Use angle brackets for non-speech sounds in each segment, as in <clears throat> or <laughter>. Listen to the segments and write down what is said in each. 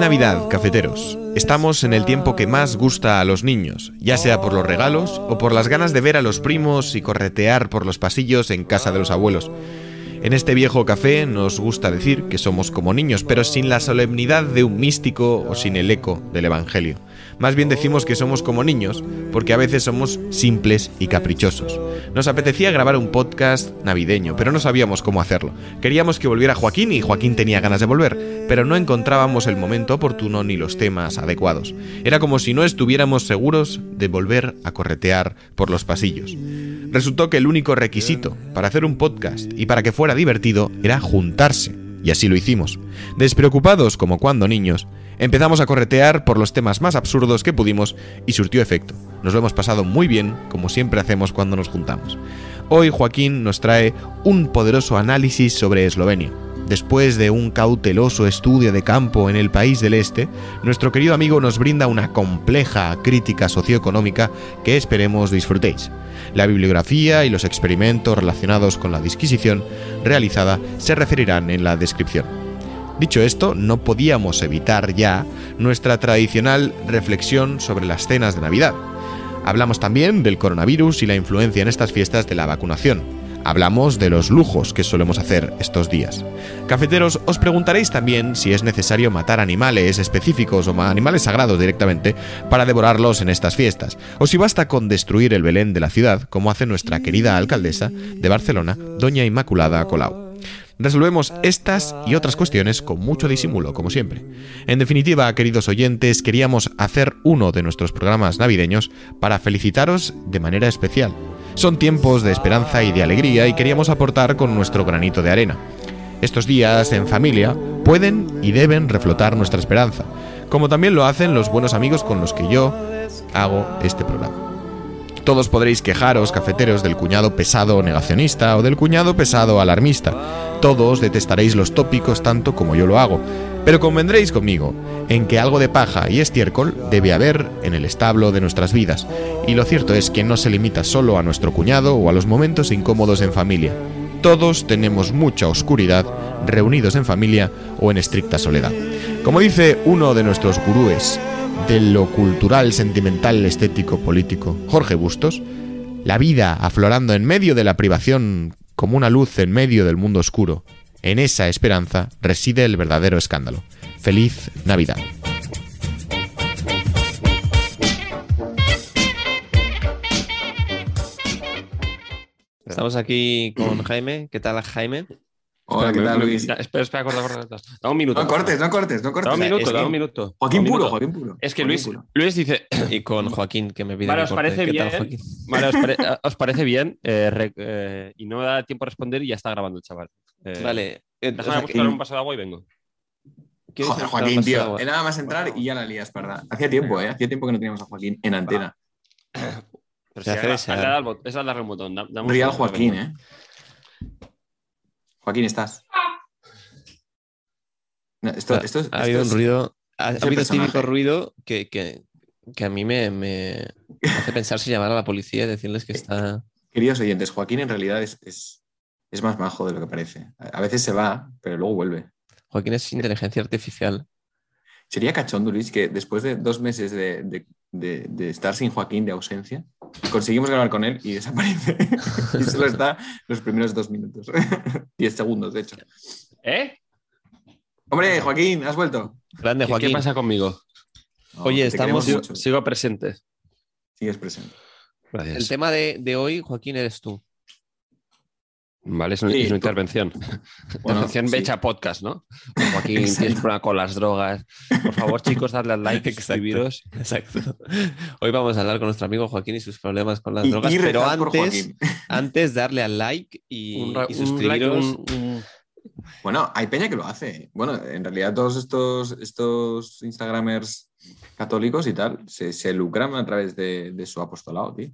Navidad, cafeteros. Estamos en el tiempo que más gusta a los niños, ya sea por los regalos o por las ganas de ver a los primos y corretear por los pasillos en casa de los abuelos. En este viejo café nos gusta decir que somos como niños, pero sin la solemnidad de un místico o sin el eco del Evangelio. Más bien decimos que somos como niños, porque a veces somos simples y caprichosos. Nos apetecía grabar un podcast navideño, pero no sabíamos cómo hacerlo. Queríamos que volviera Joaquín y Joaquín tenía ganas de volver, pero no encontrábamos el momento oportuno ni los temas adecuados. Era como si no estuviéramos seguros de volver a corretear por los pasillos. Resultó que el único requisito para hacer un podcast y para que fuera divertido era juntarse. Y así lo hicimos. Despreocupados como cuando niños, empezamos a corretear por los temas más absurdos que pudimos y surtió efecto. Nos lo hemos pasado muy bien, como siempre hacemos cuando nos juntamos. Hoy Joaquín nos trae un poderoso análisis sobre Eslovenia. Después de un cauteloso estudio de campo en el país del este, nuestro querido amigo nos brinda una compleja crítica socioeconómica que esperemos disfrutéis. La bibliografía y los experimentos relacionados con la disquisición realizada se referirán en la descripción. Dicho esto, no podíamos evitar ya nuestra tradicional reflexión sobre las cenas de Navidad. Hablamos también del coronavirus y la influencia en estas fiestas de la vacunación. Hablamos de los lujos que solemos hacer estos días. Cafeteros, os preguntaréis también si es necesario matar animales específicos o animales sagrados directamente para devorarlos en estas fiestas, o si basta con destruir el Belén de la ciudad, como hace nuestra querida alcaldesa de Barcelona, doña Inmaculada Colau. Resolvemos estas y otras cuestiones con mucho disimulo, como siempre. En definitiva, queridos oyentes, queríamos hacer uno de nuestros programas navideños para felicitaros de manera especial. Son tiempos de esperanza y de alegría y queríamos aportar con nuestro granito de arena. Estos días, en familia, pueden y deben reflotar nuestra esperanza, como también lo hacen los buenos amigos con los que yo hago este programa. Todos podréis quejaros, cafeteros, del cuñado pesado negacionista o del cuñado pesado alarmista. Todos detestaréis los tópicos tanto como yo lo hago. Pero convendréis conmigo en que algo de paja y estiércol debe haber en el establo de nuestras vidas. Y lo cierto es que no se limita solo a nuestro cuñado o a los momentos incómodos en familia. Todos tenemos mucha oscuridad reunidos en familia o en estricta soledad. Como dice uno de nuestros gurúes, de lo cultural, sentimental, estético, político, Jorge Bustos, la vida aflorando en medio de la privación como una luz en medio del mundo oscuro. En esa esperanza reside el verdadero escándalo. Feliz Navidad. Estamos aquí con <clears throat> Jaime. ¿Qué tal, Jaime? Hola, ¿qué tal, Luis? Espera, espera, corta, corta. Da un minuto. No cortes, no cortes, no cortes. Da un minuto, Es da que- un minuto. Joaquín puro, minuto. Joaquín puro. Es que Luis, puro. Luis dice. Y con Joaquín, que me pide Vale, que ¿os parece ¿Qué tal, bien? Vale, ¿os, pare- <laughs> ¿os parece bien? Eh, re- eh, y no da tiempo a responder y ya está grabando el chaval. Eh, Vale. eh, Déjame o sea, buscar que- un vaso de agua y vengo. ¿quieres Joder, Joaquín, tío. Era nada más entrar y ya la lías, parda. Hacía tiempo, ¿eh? Hacía tiempo que no teníamos a Joaquín en antena. Pero Se si hace ahora- desear. hazle al es al darle un botón. da- Real Joaquín. ¿eh? Joaquín, ¿estás? No, esto, Ha- esto, habido un ruido. Ha, habido personaje. típico ruido que, que, que a mí me, me hace pensar si llamar a la policía y decirles que está. Queridos oyentes, Joaquín en realidad es, es, es más majo de lo que parece. A a veces se va, pero luego vuelve. Joaquín es inteligencia artificial. Sería cachondo, Luis, que después de dos meses de, de- de- de estar sin Joaquín, de ausencia, conseguimos grabar con él y desaparece. <laughs> y solo está los primeros dos minutos. <laughs> Diez segundos, de hecho. ¿Eh? Hombre, Joaquín, ¿has vuelto? Grande, ¿Qué, Joaquín. qué pasa conmigo? No, Oye, estamos- Sigo, sigo presente. Sigues presente. Gracias. El tema de, de hoy, Joaquín, eres tú. Vale, es, una- Sí, es una tú- intervención. <laughs> Bueno, intervención sí. hecha podcast, ¿no? Joaquín, <laughs> tienes Exacto. problema con las drogas. Por favor, chicos, dadle al like y Exacto. suscribiros. Exacto. Hoy vamos a hablar con nuestro amigo Joaquín y sus problemas con las Y, drogas. y pero antes, <laughs> antes, darle al like y, Un, ra- y un like, suscribiros. un- un- Bueno, hay peña que lo hace. Bueno, en realidad todos estos, estos Instagramers católicos y tal se, se lucran a través de, de su apostolado, tío.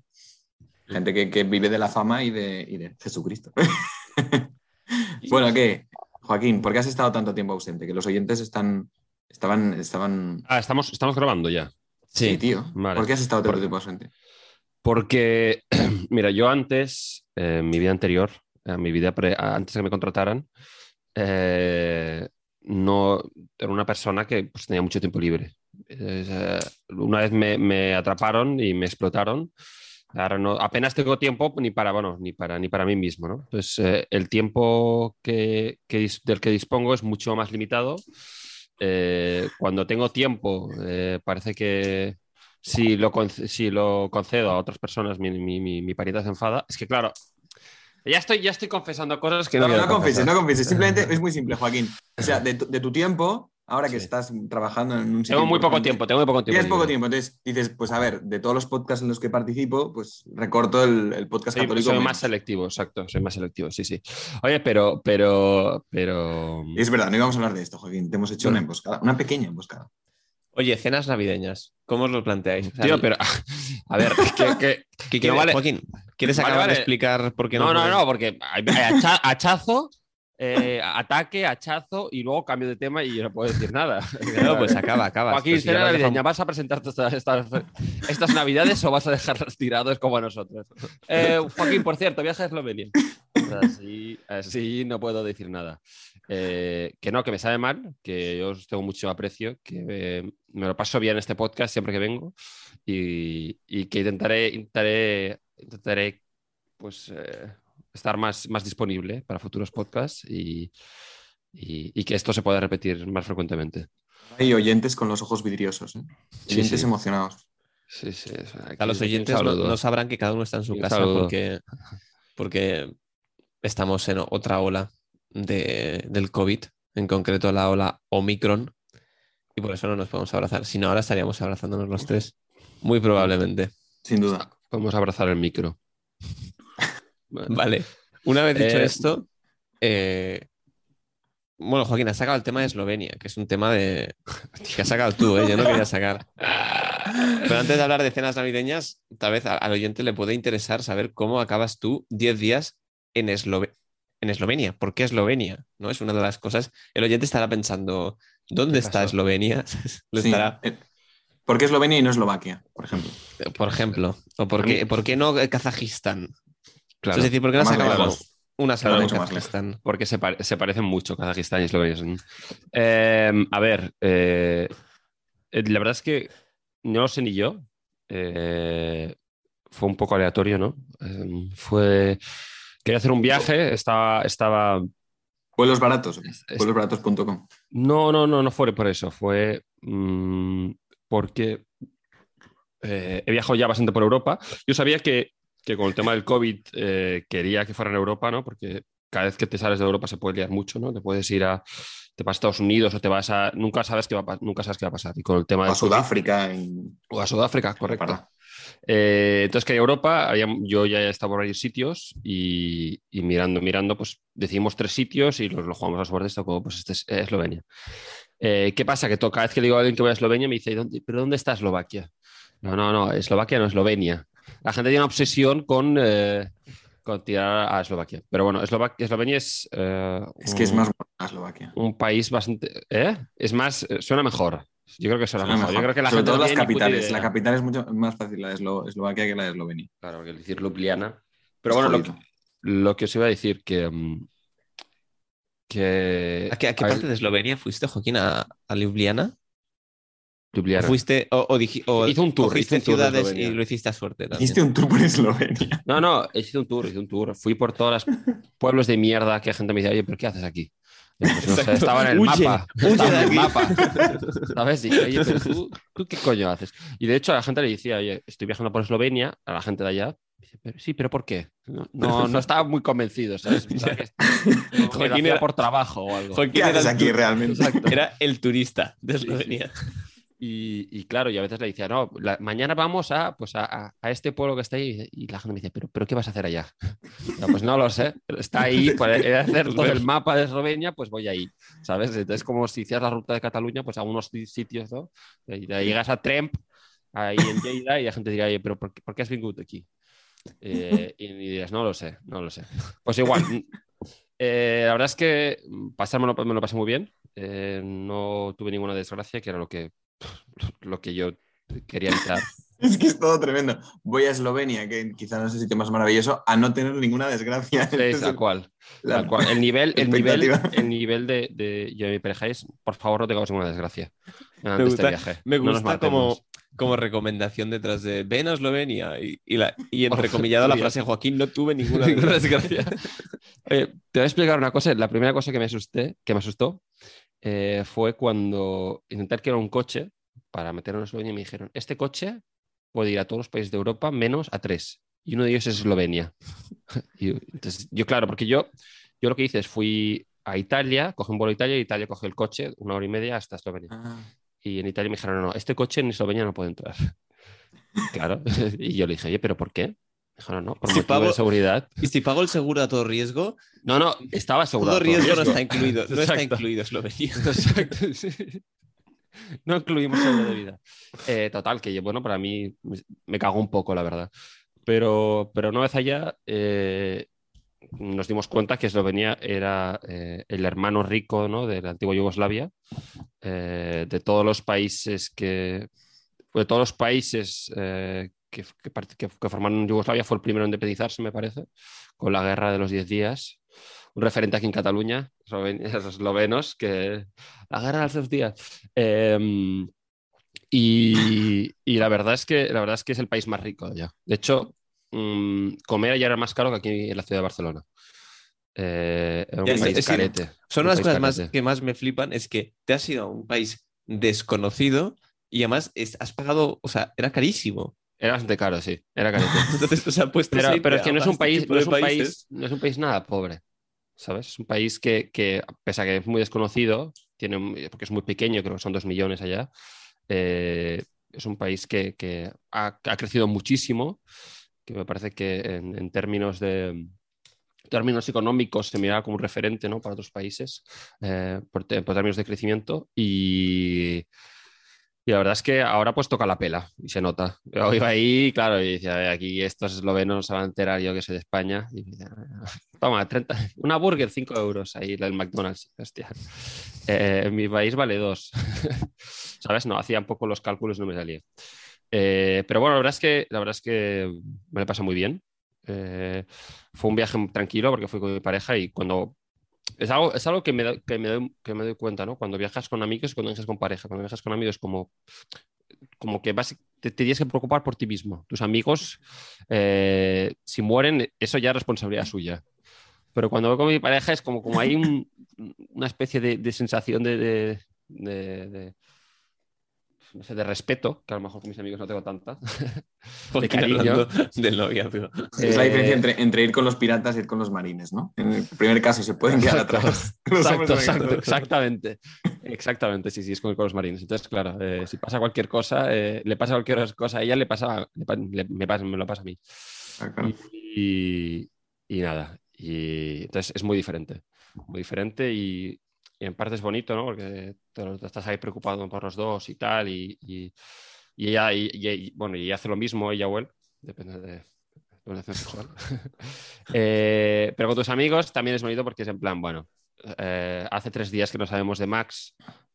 Gente que, que vive de la fama y de, y de Jesucristo. <laughs> bueno, ¿qué? Joaquín, ¿por qué has estado tanto tiempo ausente? Que los oyentes están, estaban, estaban... Ah, estamos, estamos grabando ya. Sí, Sí, tío. Vale. ¿Por qué has estado tanto Por- tiempo ausente? Porque, <clears throat> mira, yo antes, eh, en mi vida anterior, en mi vida pre- antes de que me contrataran, eh, no era una persona que pues, tenía mucho tiempo libre. Eh, una vez me, me atraparon y me explotaron. Ahora no, apenas tengo tiempo ni para, bueno, ni para, ni para mí mismo, ¿no? Entonces, eh, el tiempo que, que del que dispongo es mucho más limitado. Eh, cuando tengo tiempo, eh, parece que si lo, si lo concedo a otras personas, mi, mi, mi, mi parienta se enfada. Es que, claro, ya estoy, ya estoy confesando cosas que no, No, no confieses, confesar. no confieses. Simplemente <laughs> es muy simple, Joaquín. O sea, de tu, de tu tiempo, ahora que Sí. estás trabajando en un sitio Tengo muy poco tiempo, tengo muy poco tiempo. Tienes poco tiempo, entonces dices, pues a ver, de todos los podcasts en los que participo, pues recorto el, el podcast Soy, católico. soy más selectivo, exacto, soy más selectivo, sí, sí. Oye, pero, pero, pero... Es verdad, no íbamos a hablar de esto, Joaquín. Te hemos hecho una emboscada, una pequeña emboscada. Oye, cenas navideñas, ¿cómo os lo planteáis? O sea, Tío, pero, <laughs> a ver, que, que- ¿qué <laughs> que quieres- no vale- Joaquín, ¿quieres acabar vale. de explicar por qué no? No, no, no, porque hay, hay hacha- hachazo, eh, ataque, hachazo y luego cambio de tema y yo no puedo decir nada. <laughs> No, pues acaba, acaba. Joaquín, Pero si ya navideña, dejado- ¿vas a presentar estas, estas, estas navidades o vas a dejarlas tirados como a nosotros? Eh, Joaquín, por cierto, viaje a Eslovenia. Así, así no puedo decir nada. Eh, que no, que me sabe mal, que yo os tengo mucho aprecio, que me lo paso bien en este podcast siempre que vengo y, y que intentaré, intentaré, intentaré pues, estar más, más disponible para futuros podcasts y, y- y que esto se pueda repetir más frecuentemente. Hay oyentes con los ojos vidriosos, ¿eh? Sí, oyentes sí. emocionados. Sí, sí, o sea, aquí A los oyentes no, sabrán que cada uno está en su Un casa saludo. porque, porque estamos en otra ola de- del COVID, en concreto la ola Omicron, y por eso no nos podemos abrazar. Si no, ahora estaríamos abrazándonos los tres, muy probablemente. Sin duda. Podemos abrazar el micro. Vale, una vez dicho Eh, esto, eh, bueno, Joaquín, has sacado el tema de Eslovenia, que es un tema de que has sacado tú, ¿eh? yo no quería sacar. Pero antes de hablar de cenas navideñas, tal vez al oyente le puede interesar saber cómo acabas tú 10 días en, Eslove- en Eslovenia. ¿Por qué Eslovenia? ¿No? Es una de las cosas. El oyente estará pensando, ¿dónde ¿Qué está? Eslovenia? <laughs> Lo Sí. estará, ¿Por qué Eslovenia y no Eslovaquia, por ejemplo? por ejemplo. ¿O por qué, por qué no Kazajistán? Claro, Es decir, ¿por qué no acabado lejos. una semana en. Kazajistán? porque se, pare- se parecen mucho Kazajistán y Eslovenia. Eh, a ver, eh, la verdad es que no lo sé ni yo. Eh, fue un poco aleatorio, ¿no? Eh, fue. Quería hacer un viaje, estaba, estaba Vuelos baratos, vuelosbaratos.com. No, no, no, no fue por eso. Fue mm, porque eh, he viajado ya bastante por Europa. Yo sabía que, que con el tema del COVID eh, quería que fuera en Europa, ¿no? Porque cada vez que te sales de Europa se puede liar mucho, ¿no? Te puedes ir a, te vas a Estados Unidos o te vas a. Nunca sabes qué va a, nunca sabes qué va a pasar. Y con el tema A del COVID- Sudáfrica. o a Sudáfrica, correcto. Eh, entonces quería Europa, había- yo ya estaba por varios sitios y, y mirando, mirando, pues decidimos tres sitios y los lo jugamos a suerte, esto como pues este es Eslovenia. Eh, ¿Qué pasa? Que cada vez que le digo a alguien que voy a Eslovenia me dice, "¿Y dónde- ¿pero dónde está Eslovaquia? No, no, no, Eslovaquia no, Eslovenia. La gente tiene una obsesión con, eh, con tirar a Eslovaquia. Pero bueno, Eslovaquia, Eslovenia es... eh, Es que es más buena Eslovaquia. un país bastante... ¿eh? Es más, eh, suena mejor. Yo creo que suena, Suena mejor. Yo creo que la Sobre gente todo las capitales. La capital es mucho más fácil, la de Eslo- Eslovaquia que la de Eslovenia. Claro, que decir Ljubljana. Pero Es bueno, lo, que os iba a decir que. mm, que ¿A qué, a qué a parte ver, de Eslovenia fuiste, Joaquín? ¿A, a Ljubljana? ¿O Ljubljana. fuiste o, o o Hice un tour, hice ciudades y lo hiciste a suerte también? Hiciste un tour por Eslovenia. No, no, hice un tour, hice un tour. Fui por todos los <laughs> pueblos de mierda que gente me dice, oye, ¿pero qué haces aquí? Y pues no sé, Exacto. estaba en el Huye, mapa. huye estaba de en el mapa. ¿Sabes? Dije, oye, pero tú, ¿tú qué coño haces? Y de hecho a la gente le decía, oye, estoy viajando por Eslovenia, a la gente de allá. Dice, pero, sí, pero ¿por qué? No, no, no estaba muy convencido, ¿sabes? Que hacía era- por trabajo o algo. Joaquín ¿Qué era haces aquí realmente? <laughs> Era el turista de Eslovenia. Y, y claro, y a veces le decía, no, la- mañana vamos a, pues a, este pueblo que está ahí. Y la gente me dice, ¿pero, ¿pero qué vas a hacer allá? <laughs> No, pues no lo sé, está ahí, para he de hacer todo el <laughs> mapa de Eslovenia, pues voy ahí, ¿sabes? Entonces, como si hicieras la ruta de Cataluña, pues a unos si- sitios, ¿no? Y llegas a Tremp, ahí en Lleida, y la gente dirá, oye, ¿pero por qué, por qué has venido aquí? Eh, y, y dirás, no lo sé, no lo sé. Pues igual, eh, la verdad es que pasármelo me lo pasé muy bien. Eh, no tuve ninguna desgracia, que era lo que, <laughs> lo que yo quería evitar. <laughs> Es que es todo tremendo. Voy a Eslovenia, que quizás no es el sitio más maravilloso, a no tener ninguna desgracia. Sí, Este <laughs> es tal cual. la- Tal cual. El nivel, el nivel, el nivel de, de yo y mi pareja es, por favor, no tengamos ninguna desgracia durante Me este gusta, viaje. me No gusta matemos. como, como recomendación detrás de ven a Eslovenia y, y, la, y entrecomillado la frase Joaquín, no tuve ninguna desgracia. Oye, te voy a explicar una cosa. La primera cosa que me asusté, que me asustó, eh, fue cuando intenté alquilar un coche para meterlo en Eslovenia y me dijeron, este coche puede ir a todos los países de Europa menos a tres. Y uno de ellos es Eslovenia. <laughs> Y, entonces, yo, claro, porque yo, yo lo que hice es fui a Italia, cogí un vuelo a Italia y Italia cogió el coche una hora y media hasta Eslovenia. Ah, Y en Italia me dijeron, no, no, este coche en Eslovenia no puede entrar. <laughs> claro. <laughs> y yo le dije, oye, ¿pero por qué? Dijeron, no, por Si motivo pago- de seguridad. Y si pago el seguro a todo riesgo, No, no, estaba asegurado. todo riesgo no riesgo. está incluido. No está Exacto. incluido Eslovenia. Exacto, sí. <laughs> No incluimos seguro de vida. Eh, total, que bueno, para mí me cagó un poco, la verdad. Pero, pero una vez allá eh, nos dimos cuenta que Eslovenia era eh, el hermano rico ¿no? de la antigua Yugoslavia, eh, de todos los países que. De todos los países eh, que, que que- formaron Yugoslavia, fue el primero en independizarse, me parece, con la guerra de los 10 días. Un referente aquí en Cataluña, los <laughs> eslovenos, que la guerra de los 10 días. Eh, y, y la verdad es que la verdad es que es el país más rico ya. De hecho, mm, comer ya era más caro que aquí en la ciudad de Barcelona. Eh, era un es- país es carete. Son las cosas más, que más me flipan, es que te has ido a un país desconocido y además es- has pagado, o sea, era carísimo. Era bastante caro, sí. Era <laughs> carete. Entonces, o sea, pues pero, pero es que no es un país, no es un país, no es un país nada pobre. ¿Sabes? Es un país que, que, pese a que es muy desconocido, tiene, porque es muy pequeño, creo que son dos millones allá, eh, es un país que, que ha, ha crecido muchísimo, que me parece que en, en términos de términos económicos se mira como un referente ¿no? para otros países, eh, por, por términos de crecimiento y, y la verdad es que ahora pues toca la pela y se nota. Yo iba ahí, claro, y decía, "A ver, aquí estos eslovenos se van a enterar yo que soy de España. Y decía, toma, 30, una burger, 5 euros ahí, el McDonald's. Hostia. Eh, en mi país vale 2. <laughs> ¿Sabes? No, hacía un poco los cálculos, no me salía. Eh, pero bueno, la verdad es que, la verdad es que me lo pasé muy bien. Eh, fue un viaje tranquilo porque fui con mi pareja y cuando es algo, es algo que, me, da- que, me doy, que me doy cuenta, ¿no? Cuando viajas con amigos y cuando viajas con pareja. Cuando viajas con amigos, como, como que vas, te, tienes que preocupar por ti mismo. Tus amigos, eh, si mueren, eso ya es responsabilidad suya. Pero cuando voy con mi pareja es como, como hay un- una especie de, de sensación de- no sé, de respeto, que a lo mejor con mis amigos no tengo tanta. <laughs> <laughs> Porque cariño. hablando del noviazgo. Es la Eh, diferencia entre, entre ir con los piratas y ir con los marines, ¿no? En el primer caso se pueden quedar Exacto. atrás. <laughs> Exacto, exactamente. Exactamente, sí, sí, es con, con los marines. Entonces, claro, eh, si pasa cualquier cosa, eh, le pasa cualquier cosa a ella, le pasa, le pa- le- me, pasa- me lo pasa a mí. Ah, claro. Y, y nada, y entonces es muy diferente, muy diferente y, y en parte es bonito, ¿no? Porque te, te estás ahí preocupado por los dos y tal, y, y- ella, bueno, y hace lo mismo, ella o él, depende de sexual. <laughs> Eh, pero con tus amigos también es bonito porque es en plan, bueno, eh, hace tres días que no sabemos de Max,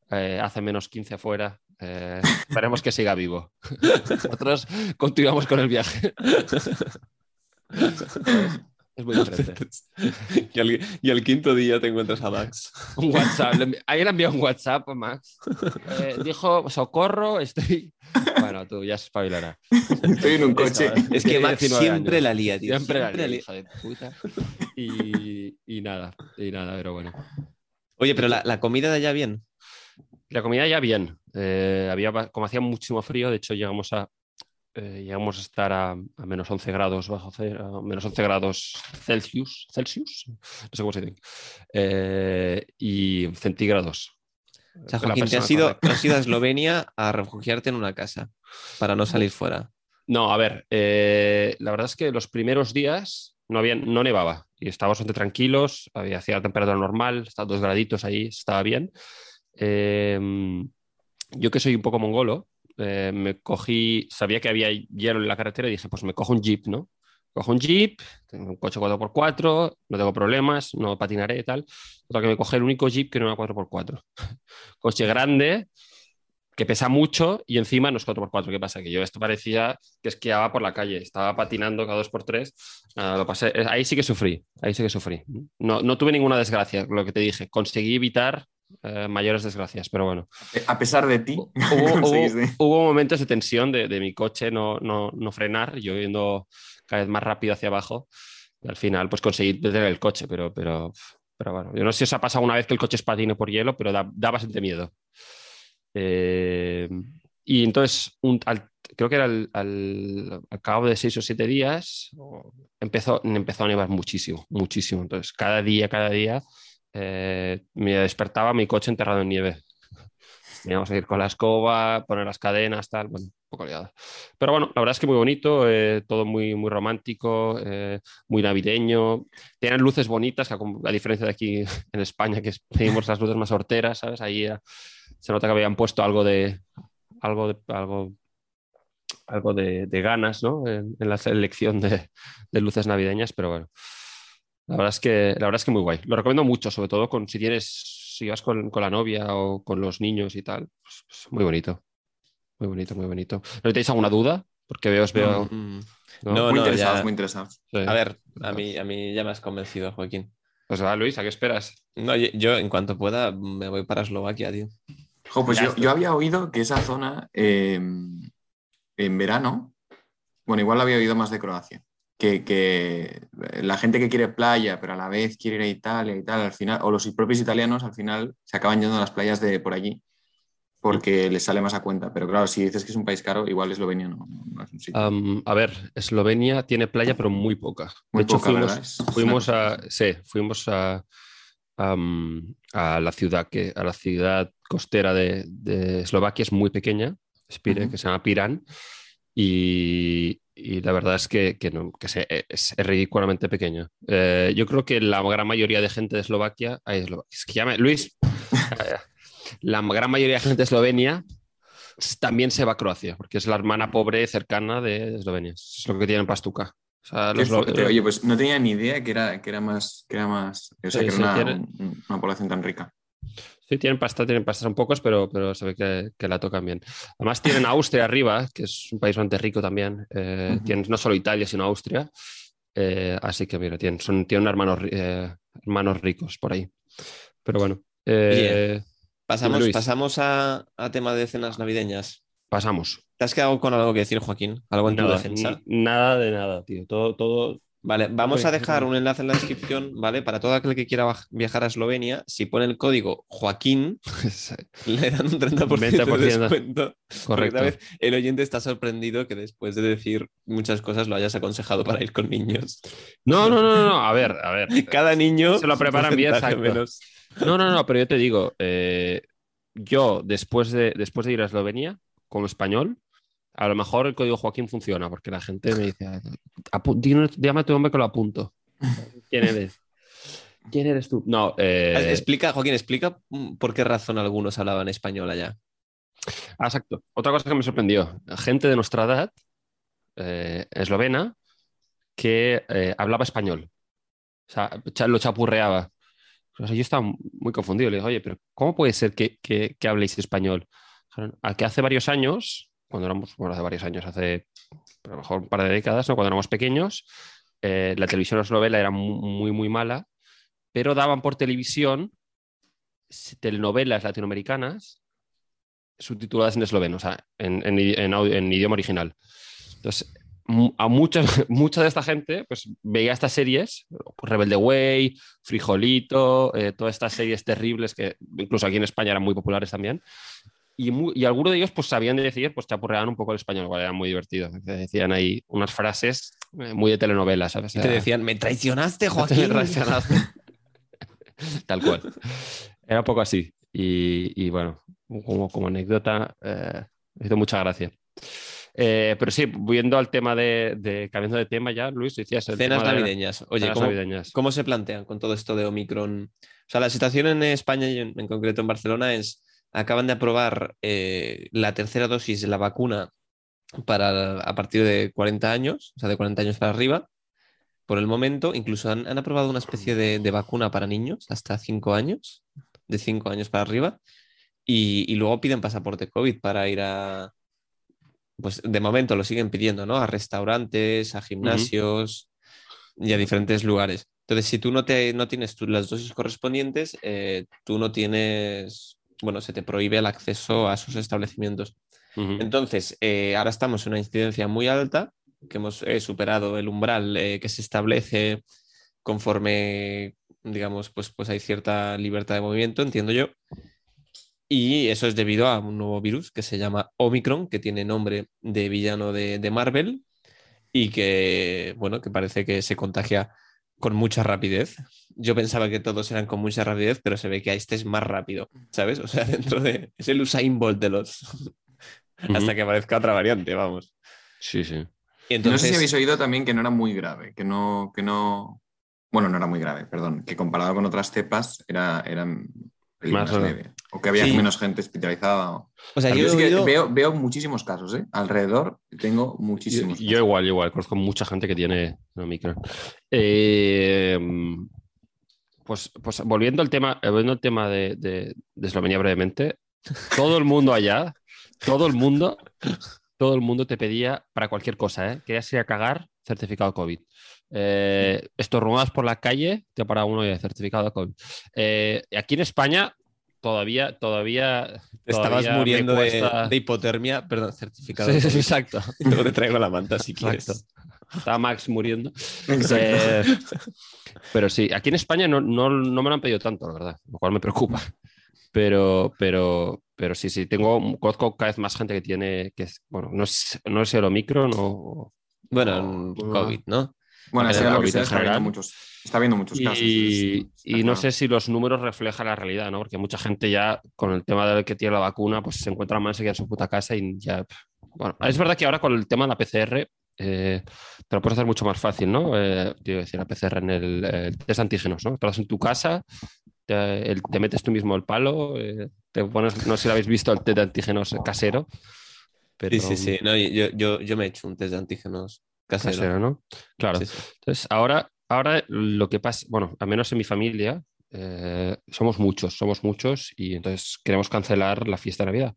eh, hace menos 15 afuera, eh, esperemos que siga vivo. <laughs> Nosotros continuamos con el viaje. <laughs> Es muy diferente. <laughs> y, al, y al quinto día te encuentras a Max. Un WhatsApp. Ayer envió un WhatsApp a Max. Eh, <laughs> dijo, socorro, estoy... Bueno, tú ya espabilarás. Estoy en un coche. Es que Max 19 siempre años. la lía, tío. Siempre la lía, hija de puta. Y, y nada, y nada, pero bueno. Oye, pero la, la comida de allá bien. La comida ya bien. Eh, había, como hacía muchísimo frío, de hecho llegamos a, eh, llegamos a estar a, a menos 11 grados bajo cero, a menos 11 grados Celsius, Celsius, no sé cómo se dice, eh, y centígrados. O sea, Joaquín, te has ido, te has ido a Eslovenia a refugiarte en una casa para no salir fuera. No, a ver, eh, la verdad es que los primeros días no, había, no nevaba y estábamos bastante tranquilos, había hacía la temperatura normal, estaba dos graditos ahí, estaba bien. Eh, yo que soy un poco mongolo, eh, me cogí, sabía que había hielo en la carretera y dije, pues me cojo un jeep, ¿no? Cojo un jeep, tengo un coche 4x4, no tengo problemas, no patinaré y tal. Total que me cogí el único jeep que no era 4x4. <laughs> coche grande, que pesa mucho y encima no es 4x4. ¿Qué pasa? Que yo esto parecía que esquiaba por la calle, estaba patinando cada 2x3. Ah, lo pasé, eh, ahí sí que sufrí, ahí sí que sufrí. No, no tuve ninguna desgracia, lo que te dije. Conseguí evitar eh, mayores desgracias, pero bueno. A pesar de ti, <laughs> Hubo, hubo- hubo momentos de tensión de, de mi coche no, no, no frenar, yo yendo cada vez más rápido hacia abajo. Y al final, pues conseguí detener el coche, pero, pero, pero bueno, yo no sé si os ha pasado una vez que el coche es patine por hielo, pero da, da bastante miedo. Eh, y entonces, un- al- creo que era al, al- al cabo de seis o siete días, empezó, empezó a nevar muchísimo, muchísimo. Entonces, cada día, cada día, eh, me despertaba mi coche enterrado en nieve. Teníamos que ir con la escoba, poner las cadenas, tal, bueno, un poco liado. Pero bueno, la verdad es que muy bonito, eh, todo muy, muy romántico, eh, muy navideño. Tienen luces bonitas, que a, diferencia de aquí <laughs> en España, que pedimos las luces más horteras, ¿sabes? Ahí se nota que habían puesto algo de algo de, algo, algo de, de ganas, ¿no? En, en la selección de, de luces navideñas, pero bueno. La verdad es que, la verdad es que muy guay. Lo recomiendo mucho, sobre todo con, si tienes, si vas con, con la novia o con los niños y tal. pues, pues, muy bonito. Muy bonito, muy bonito. ¿No tenéis alguna duda? Porque veo, os veo. Mm. ¿no? No, muy no, interesados, ya- muy interesados. Sí. A ver, a mí, a mí ya me has convencido, Joaquín. Pues va, Luis, ¿a qué esperas? No, yo, yo, en cuanto pueda me voy para Eslovaquia, tío. Jo, pues yo, yo había oído que esa zona eh, en verano, bueno, igual lo había oído más de Croacia, que, que la gente que quiere playa, pero a la vez quiere ir a Italia y tal, al final, o los propios italianos al final se acaban yendo a las playas de por allí porque les sale más a cuenta. Pero claro, si dices que es un país caro, igual Eslovenia no, es un sitio. A ver, Eslovenia tiene playa, pero muy poca. Muy de hecho, poca, fuimos, fuimos a, sí, fuimos a, a la ciudad que, a la ciudad costera de, de Eslovaquia, es muy pequeña, Spire, que se llama Piran, y, y la verdad es que, que no, que se- es, es ridículamente pequeña. Eh, yo creo que la gran mayoría de gente de Eslovaquia, ay, es que Luis, <laughs> la gran mayoría de gente de Eslovenia también se va a Croacia, porque es la hermana pobre cercana de Eslovenia. Es lo que tienen Pastuca. O sea, los. Oye, pues no tenía ni idea que era, que era más, que era más, o sea, Sí, que era sí, una, una población tan rica. Sí, tienen pasta, tienen pasta, son pocos, pero, pero se ve que, que la tocan bien. Además tienen Austria arriba, que es un país bastante rico también. Eh. Tienen no solo Italia, sino Austria. Eh, así que mira, tienen, son, tienen hermanos, eh, hermanos ricos por ahí. Pero bueno, eh, Pasamos, Luis. pasamos a, a tema de cenas navideñas. pasamos. ¿Te has quedado con algo que decir, Joaquín? ¿Algo en tu defensa? nada de nada, tío. Todo, todo. Vale, vamos a dejar un enlace en la descripción, ¿vale? Para todo aquel que quiera viajar a Eslovenia, si pone el código Joaquín, <laughs> le dan un 30% de 20%. descuento. Porque Correcto. vez el oyente está sorprendido que después de decir muchas cosas lo hayas aconsejado para ir con niños. No, no, no, no, no. A ver, a ver. <laughs> Cada niño Se lo preparan bien, menos. No, no, no, pero yo te digo, eh, yo después de, después de ir a Eslovenia como español, a lo mejor el código Joaquín funciona, porque la gente me dice, "Apu- dime- dígame a tu nombre que lo apunto. ¿Quién eres? ¿Quién eres tú? No, eh, Explica, Joaquín, explica mm, por qué razón algunos hablaban español allá. ah, exacto. Otra cosa que me sorprendió, gente de nuestra edad, eh, eslovena, que eh, hablaba español. O sea, lo chapurreaba. O sea, yo estaba muy confundido. Le digo, oye, pero ¿cómo puede ser que, que, que habléis español? Dijeron, A que hace varios años, cuando éramos, bueno, hace varios años, hace a lo mejor un par de décadas, ¿no? cuando éramos pequeños, eh, la televisión eslovena era mu- muy, muy mala, pero daban por televisión telenovelas latinoamericanas subtituladas en esloveno, o sea, en, en en audio- en idioma original. Entonces, a mucha, <laughs> mucha de esta gente pues, veía estas series, Rebelde Way, Frijolito, eh, todas estas series terribles que incluso aquí en España eran muy populares también. Y, algunos de ellos pues sabían decir, pues chapurreaban un poco el español, lo cual era muy divertido. Decían ahí unas frases eh, muy de telenovela, ¿sabes? Y te decían, me traicionaste, <laughs> Te Joaquín. traicionaste. <laughs> Tal cual. Era un poco así. Y, y bueno, como, como anécdota, eh, me hizo mucha gracia. Eh, pero sí, viendo al tema de, de- cambiando de tema ya, Luis, decías el Cenas tema de navideñas. Oye, cenas ¿cómo, navideñas. ¿cómo se plantean con todo esto de Omicron? O sea, la situación en España y en, en concreto en Barcelona es, acaban de aprobar eh, la tercera dosis de la vacuna para a partir de 40 años, o sea, de 40 años para arriba. Por el momento, incluso han, han aprobado una especie de, de vacuna para niños hasta 5 años, de 5 años para arriba. y, y luego piden pasaporte COVID para ir a, pues de momento lo siguen pidiendo, ¿no? A restaurantes, a gimnasios y a diferentes lugares. Entonces, si tú no, te, no tienes tú las dosis correspondientes, eh, tú no tienes, bueno, se te prohíbe el acceso a esos establecimientos. Entonces, eh, ahora estamos en una incidencia muy alta, que hemos eh, superado el umbral eh, que se establece conforme, digamos, pues, pues hay cierta libertad de movimiento, entiendo yo. Y eso es debido a un nuevo virus que se llama Omicron, que tiene nombre de villano de, de Marvel y que, bueno, que parece que se contagia con mucha rapidez. Yo pensaba que todos eran con mucha rapidez, pero se ve que este es más rápido, ¿sabes? O sea, <laughs> dentro de... Es el Usain Bolt de los... <laughs> Hasta que aparezca otra variante, vamos. Sí, sí. Y No sé entonces... si habéis oído también que no era muy grave, que no, que no. Bueno, no era muy grave, perdón, que comparado con otras cepas era, eran Más. O que había Sí. menos gente hospitalizada. o- O sea, Yo sí que veo, veo muchísimos casos, ¿eh? Alrededor tengo Yo, muchísimos. yo igual, igual, conozco mucha gente que tiene Omicron. Eh, pues, pues volviendo al tema, volviendo al tema de, de- de Eslovenia brevemente, todo el mundo allá, todo el mundo, todo el mundo te pedía para cualquier cosa, ¿eh? Querías ir a cagar, certificado COVID. Eh, estornudas por la calle, te para uno y el certificado COVID. Eh, aquí en España todavía, todavía, Te estabas todavía muriendo de, cuesta- de hipotermia, perdón, certificado. Sí, sí, exacto. Luego te traigo la manta si quieres. Estaba Max muriendo. Eh, pero sí, aquí en España no, no, no me lo han pedido tanto, la verdad, lo cual me preocupa. Pero, pero, pero sí, sí, tengo, conozco cada vez más gente que tiene, que bueno, no es, no es el Omicron o... Bueno, o- COVID, ¿no? Bueno, en sea lo que sea, está habiendo general. muchos, está habiendo muchos casos. Y, no sé si los números reflejan la realidad, ¿no? Porque mucha gente ya con el tema de que tiene la vacuna, pues se encuentra mal, se queda en su puta casa y ya... Bueno, es verdad que ahora con el tema de la PCR eh, te lo puedes hacer mucho más fácil, ¿no? Eh, quiero decir, la PCR en el, el test de antígenos, ¿no? Te lo en tu casa, te, el- te metes tú mismo el palo, eh, te pones, no sé si lo habéis visto, el test de antígenos casero. Pero, Sí, sí, sí. No, yo, yo, yo me he hecho un test de antígenos casero. Casero, ¿no? Claro. Sí, sí. Entonces, ahora, ahora lo que pasa, bueno, al menos en mi familia, eh, somos muchos, somos muchos y entonces queremos cancelar la fiesta de Navidad.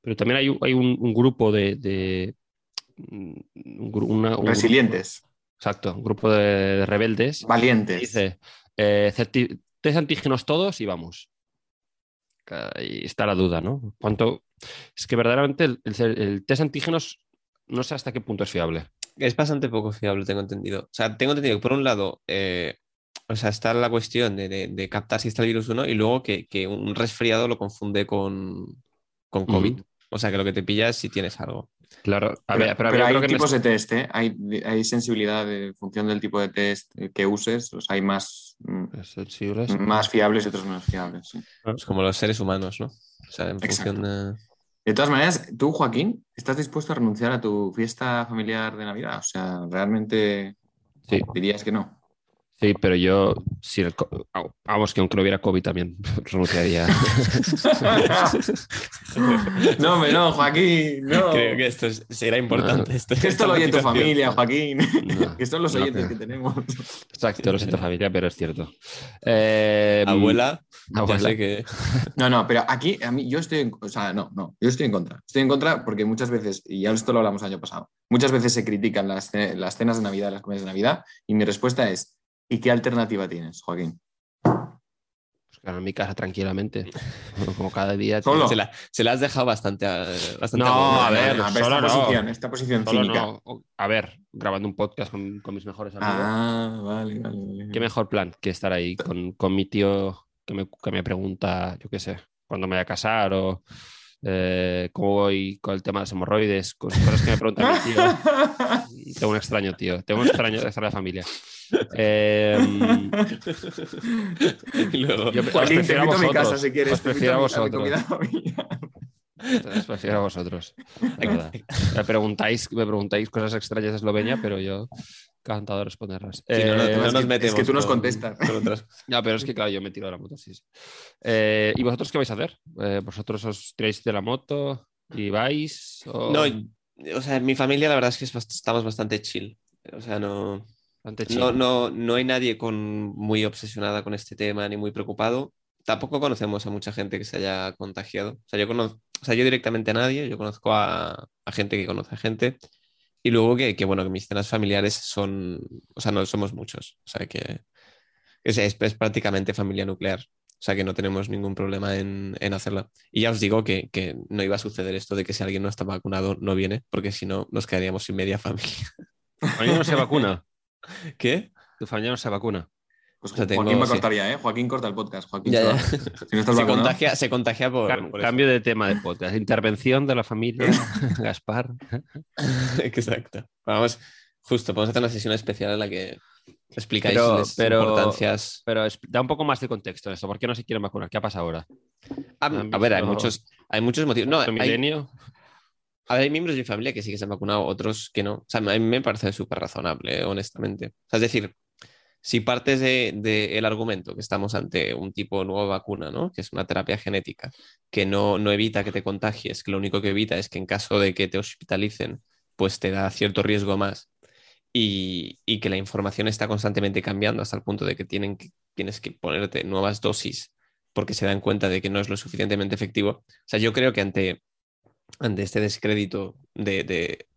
Pero también hay, un- hay un, un grupo de... de- un gru- una- un Resilientes, grupo- exacto, un grupo de, de rebeldes. valientes. Dice, eh, test antígenos todos y vamos. Ahí está la duda, ¿no? ¿Cuánto? Es que verdaderamente el, el- el test antígenos no sé hasta qué punto es fiable. Es bastante poco fiable, tengo entendido. O sea, tengo entendido que por un lado, eh, o sea, está la cuestión de, de- de captar si está el virus o no, y luego que, que un resfriado lo confunde con, con COVID. O sea, que lo que te pillas si tienes algo. Claro, a Pero, ver, pero, hay creo que en tipos de test, ¿eh? hay, hay sensibilidad de- en función del tipo de test que uses. Los hay más, mm, sensibles. más fiables y otros menos fiables. sí. Pues como los seres humanos, ¿no? O sea, en Exacto. función de... De todas maneras, tú, Joaquín, ¿estás dispuesto a renunciar a tu fiesta familiar de Navidad? O sea, realmente Sí, dirías que no. Sí, pero yo, si el vamos, que aunque no hubiera COVID también <laughs> renunciaría. <laughs> no, hombre, no, Joaquín, no. Creo que esto es- será importante. esto- Que esto esta lo oye tu familia, Joaquín. No, <laughs> que son los no oyentes creo. que tenemos. Exacto, lo siento familia, pero es cierto. Eh, Abuela, abuela. ya sé que... No, no, pero aquí a mí yo estoy en, o sea, no, no, yo estoy en contra. Estoy en contra porque muchas veces, y ya esto lo hablamos el año pasado, muchas veces se critican las, las cenas de Navidad, las comidas de Navidad, y mi respuesta es, ¿y qué alternativa tienes, Joaquín? Pues claro, en mi casa tranquilamente. <laughs> Como cada día. Solo. Se la, se la has dejado bastante bastante No, a- a ver, esta no. posición, esta posición cínica. no. A ver, grabando un podcast con, con mis mejores amigos. Ah, vale, vale, vale. ¿Qué mejor plan que estar ahí con, con mi tío que me, que me pregunta, yo qué sé, cuándo me voy a casar o eh, cómo voy con el tema de las hemorroides, cos- cosas que me pregunta mi tío. <laughs> Tengo un extraño tío, tengo un extraño de la familia. Eh, <laughs> Y luego, yo te prefiero a mi vosotros. casa si quieres. Os prefiero a vosotros. Os prefiero a vosotros. Me preguntáis, me preguntáis cosas extrañas de Eslovenia, pero yo encantado de responderlas. Sí, no, no, Eh, no es nos que- metemos es que tú nos con- contestas. con Ya, <laughs> pero es que claro, yo me tiro de la moto, sí. sí. Eh, ¿Y vosotros qué vais a hacer? Eh, ¿Vosotros os tiráis de la moto y vais? o- No, o sea, en mi familia la verdad es que es bast- estamos bastante chill. O sea, no, chill. no, no, no hay nadie con, muy obsesionada con este tema ni muy preocupado. tampoco conocemos a mucha gente que se haya contagiado. O sea, yo conozco, o sea, yo directamente a nadie, yo conozco a, a gente que conoce a gente. Y luego que, que, bueno, que mis cenas familiares son, o sea, no somos muchos. O sea, que es, es, es prácticamente familia nuclear. O sea que no tenemos ningún problema en, en hacerla. Y ya os digo que, que, no iba a suceder esto de que si alguien no está vacunado no viene, porque si no nos quedaríamos sin media familia. ¿Tu familia no se vacuna? <laughs> ¿Qué? ¿Tu familia no se vacuna? Pues O sea, Joaquín me sí. cortaría, ¿eh? Joaquín corta el podcast. Joaquín Ya, se ya. va. Si no estás <laughs> Se vacunado. contagia, se contagia por, Cam- por eso. cambio de tema de podcast. Intervención de la familia <laughs> Gaspar. <laughs> Exacto. Vamos, justo, podemos hacer una sesión especial en la que explicáis Pero- las pero- importancias. Pero es- da un poco más de contexto en esto. ¿Por qué no se quieren vacunar? ¿Qué ha pasado ahora? Ah, ¿han a ver, hay muchos, hay muchos motivos. No, ¿Otro hay, a ver, hay miembros de mi familia que sí que se han vacunado, otros que no. O sea, a mí me parece súper razonable, honestamente. O sea, es decir, si partes del de, el argumento que estamos ante un tipo de nueva vacuna, ¿no? Que es una terapia genética, que no, no evita que te contagies, que lo único que evita es que en caso de que te hospitalicen, pues te da cierto riesgo más. Y, y que la información está constantemente cambiando hasta el punto de que tienes que ponerte nuevas dosis porque se dan cuenta de que no es lo suficientemente efectivo. O sea, yo creo que ante, ante este descrédito de, de,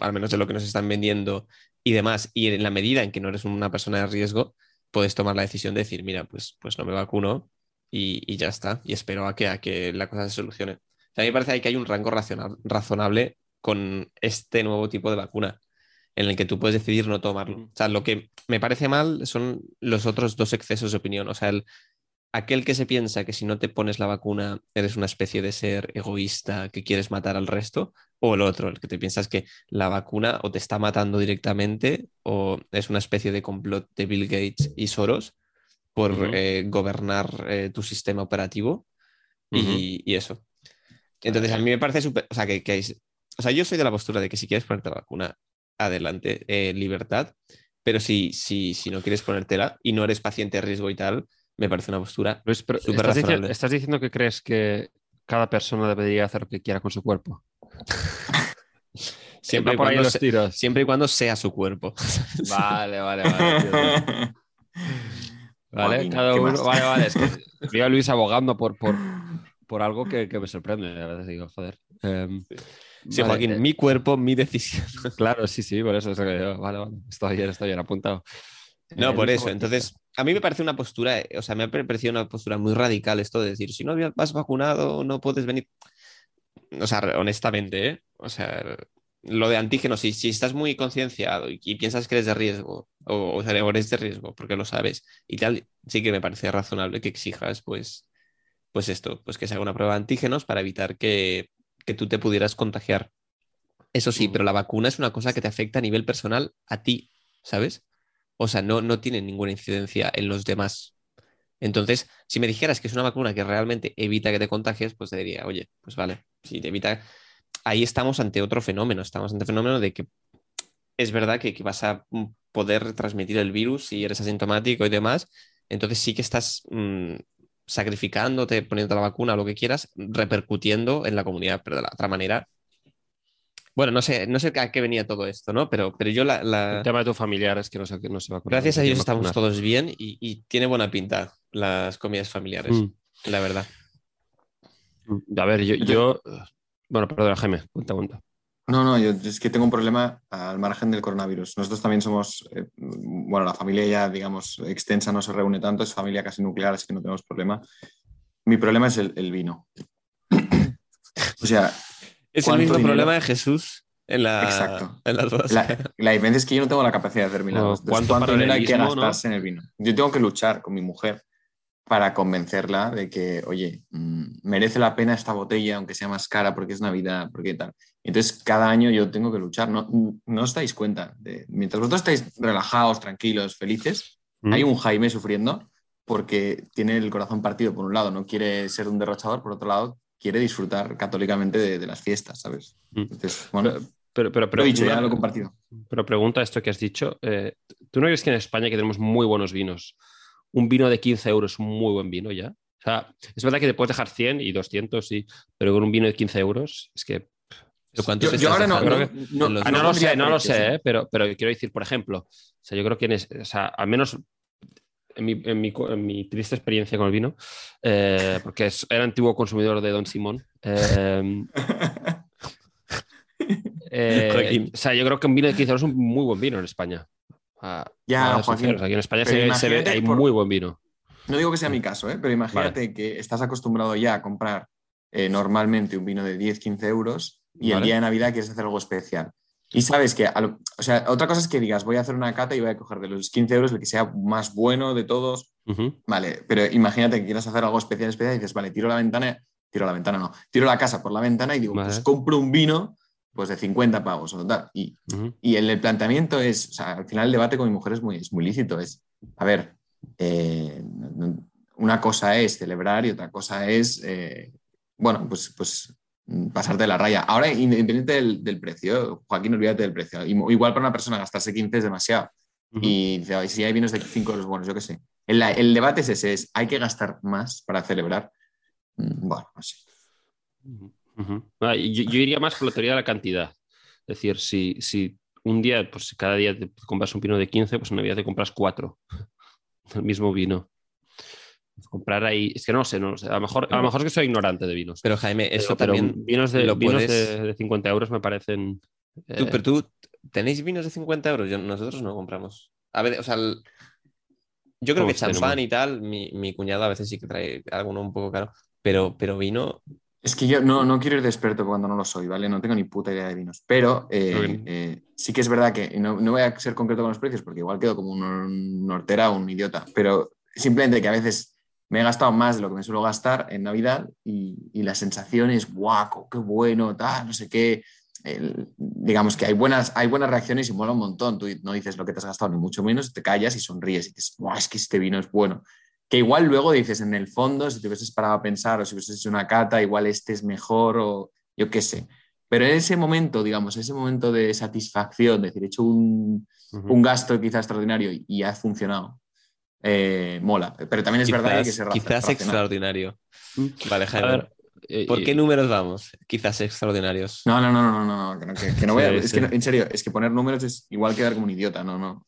al menos de lo que nos están vendiendo y demás, y en la medida en que no eres una persona de riesgo, puedes tomar la decisión de decir, mira, pues, pues no me vacuno y, y ya está, y espero a que, a que la cosa se solucione. O sea, a mí me parece que hay un rango razonable con este nuevo tipo de vacuna en el que tú puedes decidir no tomarlo. O sea, lo que me parece mal son los otros dos excesos de opinión. O sea, el, aquel que se piensa que si no te pones la vacuna eres una especie de ser egoísta que quieres matar al resto, o el otro, el que te piensas que la vacuna o te está matando directamente o es una especie de complot de Bill Gates y Soros por eh, gobernar eh, tu sistema operativo y, y eso. Entonces, a mí me parece súper, o sea, que, que es- o sea, yo soy de la postura de que si quieres ponerte la vacuna, adelante, eh, libertad, pero si, si, si no quieres ponértela y no eres paciente de riesgo y tal, me parece una postura Luis, pero Súper ¿estás, dici- razonable. estás diciendo que crees que cada persona debería hacer lo que quiera con su cuerpo? <laughs> siempre y, por ahí cuando los se- tiros. siempre y cuando sea su cuerpo. <laughs> Vale, vale, vale. Vale, Joaquín, cada ¿qué uno. más? Vale, vale. Es que <laughs> a Luis abogando por, por, por algo que, que me sorprende. A veces digo, joder. Em, Sí, vale, Joaquín, eh, mi cuerpo, mi decisión. Claro, sí, sí, por eso es que yo- Vale, vale. Estoy bien, estoy bien apuntado. No, por eso. ¿cómo- Entonces, a mí me parece una postura, o sea, me ha parecido una postura muy radical esto de decir, si no vas vacunado, no puedes venir. O sea, honestamente, ¿eh? O sea, lo de antígenos, si, si estás muy concienciado y, y piensas que eres de riesgo, o, o sea, eres de riesgo porque lo sabes y tal, sí que me parece razonable que exijas, pues, pues esto, pues que se haga una prueba de antígenos para evitar que, que tú te pudieras contagiar. Eso sí, Mm. pero la vacuna es una cosa que te afecta a nivel personal a ti, ¿sabes? O sea, no, no tiene ninguna incidencia en los demás. Entonces, si me dijeras que es una vacuna que realmente evita que te contagies, pues te diría, oye, pues vale, si te evita. Ahí estamos ante otro fenómeno, estamos ante el fenómeno de que es verdad que, que vas a mm, poder transmitir el virus si eres asintomático y demás. Entonces sí que estás mm, sacrificándote, poniendo la vacuna lo que quieras, repercutiendo en la comunidad, pero de la otra manera. Bueno, no sé, no sé a qué venía todo esto, ¿no? Pero, pero yo la, la- El tema de tus familiares que no se, que no se vacunan. Gracias no a Dios estamos vacunar. todos bien y, y tiene buena pinta las comidas familiares, Mm. la verdad. A ver, yo, yo- Bueno, perdona, Jaime, cuenta, cuenta. No, no, yo es que tengo un problema al margen del coronavirus. Nosotros también somos, eh, bueno, la familia ya, digamos, extensa no se reúne tanto, es familia casi nuclear, así que no tenemos problema. Mi problema es el, el vino. <coughs> o sea, Es el ¿Cuánto mismo dinero? problema de Jesús en, la, Exacto. en las bodas. la, la diferencia es que yo no tengo la capacidad de milagros. No, Entonces, ¿cuánto dinero hay que no? gastarse en el vino? Yo tengo que luchar con mi mujer para convencerla de que, oye, mm, merece la pena esta botella, aunque sea más cara, porque es Navidad, porque tal. Entonces, cada año yo tengo que luchar. No, no os dais cuenta. De, mientras vosotros estáis relajados, tranquilos, felices, Mm. hay un Jaime sufriendo porque tiene el corazón partido, por un lado, no quiere ser un derrochador, por otro lado, quiere disfrutar católicamente de, de las fiestas, ¿sabes? Mm. Entonces, bueno, Pero, pero, lo pero, he dicho, ya lo he compartido. pero pregunta esto que has dicho. eh, ¿Tú no crees que en España que tenemos muy buenos vinos? Un vino de 15 euros es un muy buen vino ya. O sea, es verdad que te puedes dejar 100 y 200, sí, pero con un vino de 15 euros es que... ¿Pero Yo, ahora no, dejando? no, no- no, lo sé, no lo sé, ¿eh? ¿eh? pero, pero quiero decir, por ejemplo, o sea, yo creo que en es- o sea, al menos en mi, en mi en mi triste experiencia con el vino, eh, porque es- era antiguo consumidor de Don Simón. <laughs> eh, eh, o sea, yo creo que un vino de 15 euros es un muy buen vino en España. Ah, Ya, a Joaquín, Aquí en España se, se ve- hay por- muy buen vino. No digo que sea mi caso, ¿eh? pero imagínate que estás acostumbrado ya a comprar normalmente un vino de 10, 15 euros y el día de Navidad quieres hacer algo especial. Y sabes que, lo- o sea, otra cosa es que digas, voy a hacer una cata y voy a coger de los 15 euros el que sea más bueno de todos. Vale, pero imagínate que quieras hacer algo especial, especial y dices, vale, tiro la ventana, tiro la ventana, no, tiro la casa por la ventana y digo, Vale. pues compro un vino pues de 50 pavos o tal. Y, y el, el planteamiento es, o sea, al final el debate con mi mujer es muy, es muy lícito. Es, a ver, eh, una cosa es celebrar y otra cosa es, eh, bueno, pues, pues pasarte la raya. Ahora, independiente del, del precio, Joaquín, olvídate del precio. Igual para una persona gastarse 15 es demasiado. Y dice, "Ay, si hay vinos de 5 euros buenos, yo qué sé. El, el debate es ese, es, ¿hay que gastar más para celebrar? Mm, Bueno, no sé. Ah, yo, yo iría más por la teoría de la cantidad. Es decir, si, si un día, pues si cada día te compras un vino de 15, pues en Navidad te compras cuatro <laughs> del mismo vino. Comprar ahí, es que no sé, no lo sé. A lo mejor, a lo mejor es que soy ignorante de vinos. Pero Jaime, eso pero también. vinos, de, lo vinos puedes- de, de 50 euros me parecen. eh, Tú, pero tú, ¿tenéis vinos de 50 euros? Yo- nosotros no compramos. A ver, o sea, el- yo creo ¿Cómo que champán tenemos? y tal, mi, mi cuñado a veces sí que trae alguno un poco caro, pero, pero vino, Es que yo no, no quiero ir de experto cuando no lo soy, ¿vale? No tengo ni puta idea de vinos. Pero eh, eh, sí que es verdad que, no, no voy a ser concreto con los precios porque igual quedo como un nortera o un idiota, pero simplemente que a veces me he gastado más de lo que me suelo gastar en Navidad y, y la sensación es, guau, qué bueno, tal, no sé qué. El- digamos que hay buenas, hay buenas reacciones y mola un montón. Tú no dices lo que te has gastado, ni mucho menos, te callas y sonríes y dices, es que este vino es bueno que igual luego dices en el fondo, si te hubieses parado a pensar o si hubieses hecho una cata, igual este es mejor o yo qué sé. Pero en ese momento, digamos, ese momento de satisfacción, de decir, he hecho un, un gasto quizás extraordinario y, y ha funcionado, eh, mola. Pero también es verdad que hay que quizás, ser extraordinario. Mm. Vale, A Jaime. ver, eh, ¿Por eh, qué números vamos? Quizás extraordinarios. No, no, no, no, no, no, que no, que- que no voy a- Sí, es sí. que en serio, es que poner números es igual quedar como un idiota, no, no.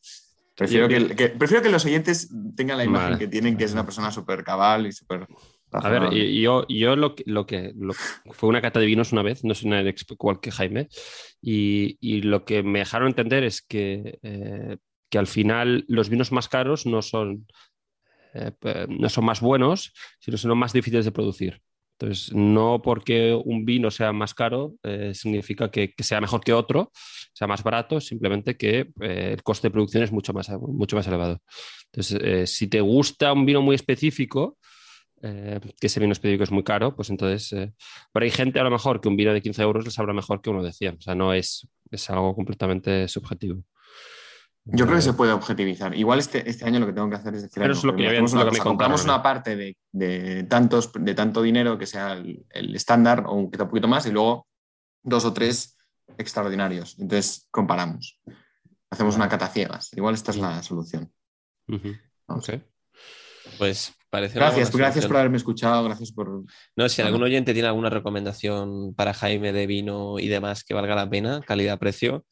Prefiero, que, que- prefiero que los oyentes tengan la imagen Vale. que tienen, que es una persona súper cabal y súper... A ver, yo, yo lo que, lo que lo- fue una cata de vinos una vez, no soy nada igual que Jaime, y, y lo que me dejaron entender es que, eh, que al final los vinos más caros no son, eh, no son más buenos, sino son más difíciles de producir. Entonces, no porque un vino sea más caro eh, significa que, sea mejor que otro, sea más barato, simplemente que eh, el coste de producción es mucho más, mucho más elevado. Entonces, eh, si te gusta un vino muy específico, eh, que ese vino específico es muy caro, pues entonces, pero hay gente a lo mejor que un vino de 15 euros les sabrá mejor que uno de 100, o sea, no es, es algo completamente subjetivo. Yo creo que se puede objetivizar. Igual este, este año lo que tengo que hacer es decir, Pero "Ay, es lo que una que cosa, compramos una parte de, de tantos, de tanto dinero que sea el, el estándar o un poquito más y luego dos o tres extraordinarios. Entonces comparamos. Hacemos una cata ciegas. Igual esta es la solución. ujú, Vamos. ok. Pues parece Gracias, gracias por haberme escuchado, gracias por... No, si algún oyente tiene alguna recomendación para Jaime de vino y demás que valga la pena, calidad-precio,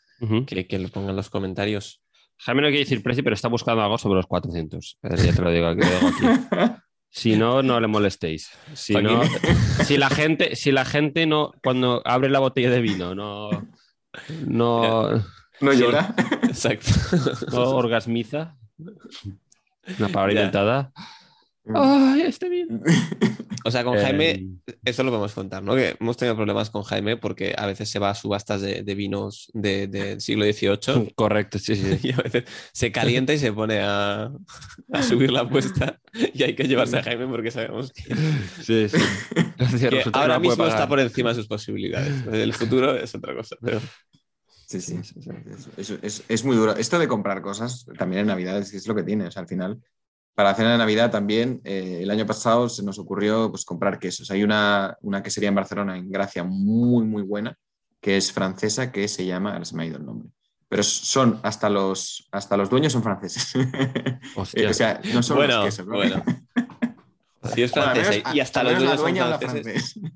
que, que lo pongan en los comentarios. Jaime no quiere decir precio, pero está buscando algo sobre los 400. Eh, Ya te lo digo, que lo digo aquí. <laughs> Si no, no le molestéis. Si, no, si la gente, si la gente no, cuando abre la botella de vino, no, no, ¿No Sí. llora? <laughs> Exacto. no orgasmiza, una palabra Ya. inventada. ¡Ay, este vino! O sea, con Eh, Jaime, eso lo podemos contar, ¿no? Que hemos tenido problemas con Jaime porque a veces se va a subastas de, de vinos de- del siglo XVIII Correcto, sí, sí. <laughs> y a veces se calienta y se pone a, a subir la apuesta y hay que llevarse a Jaime porque sabemos que, sí, sí. <laughs> que Resulta que ahora mismo está por encima de sus posibilidades. El futuro es otra cosa. Pero... Sí, sí. Es, es- es- es muy duro. Esto de comprar cosas también en Navidad es, es lo que tiene. O sea, al final, para la cena de Navidad también, eh, el año pasado se nos ocurrió pues, comprar quesos. Hay una, una quesería en Barcelona, en Gracia, muy, muy buena, que es francesa, que se llama, ahora se me ha ido el nombre. Pero son, hasta los, hasta los dueños son franceses. <laughs> Hostia. O sea, no son Bueno, los quesos. ¿no? bueno. <laughs> Si es Bueno, francesa menos- y hasta los dueños son franceses. francés.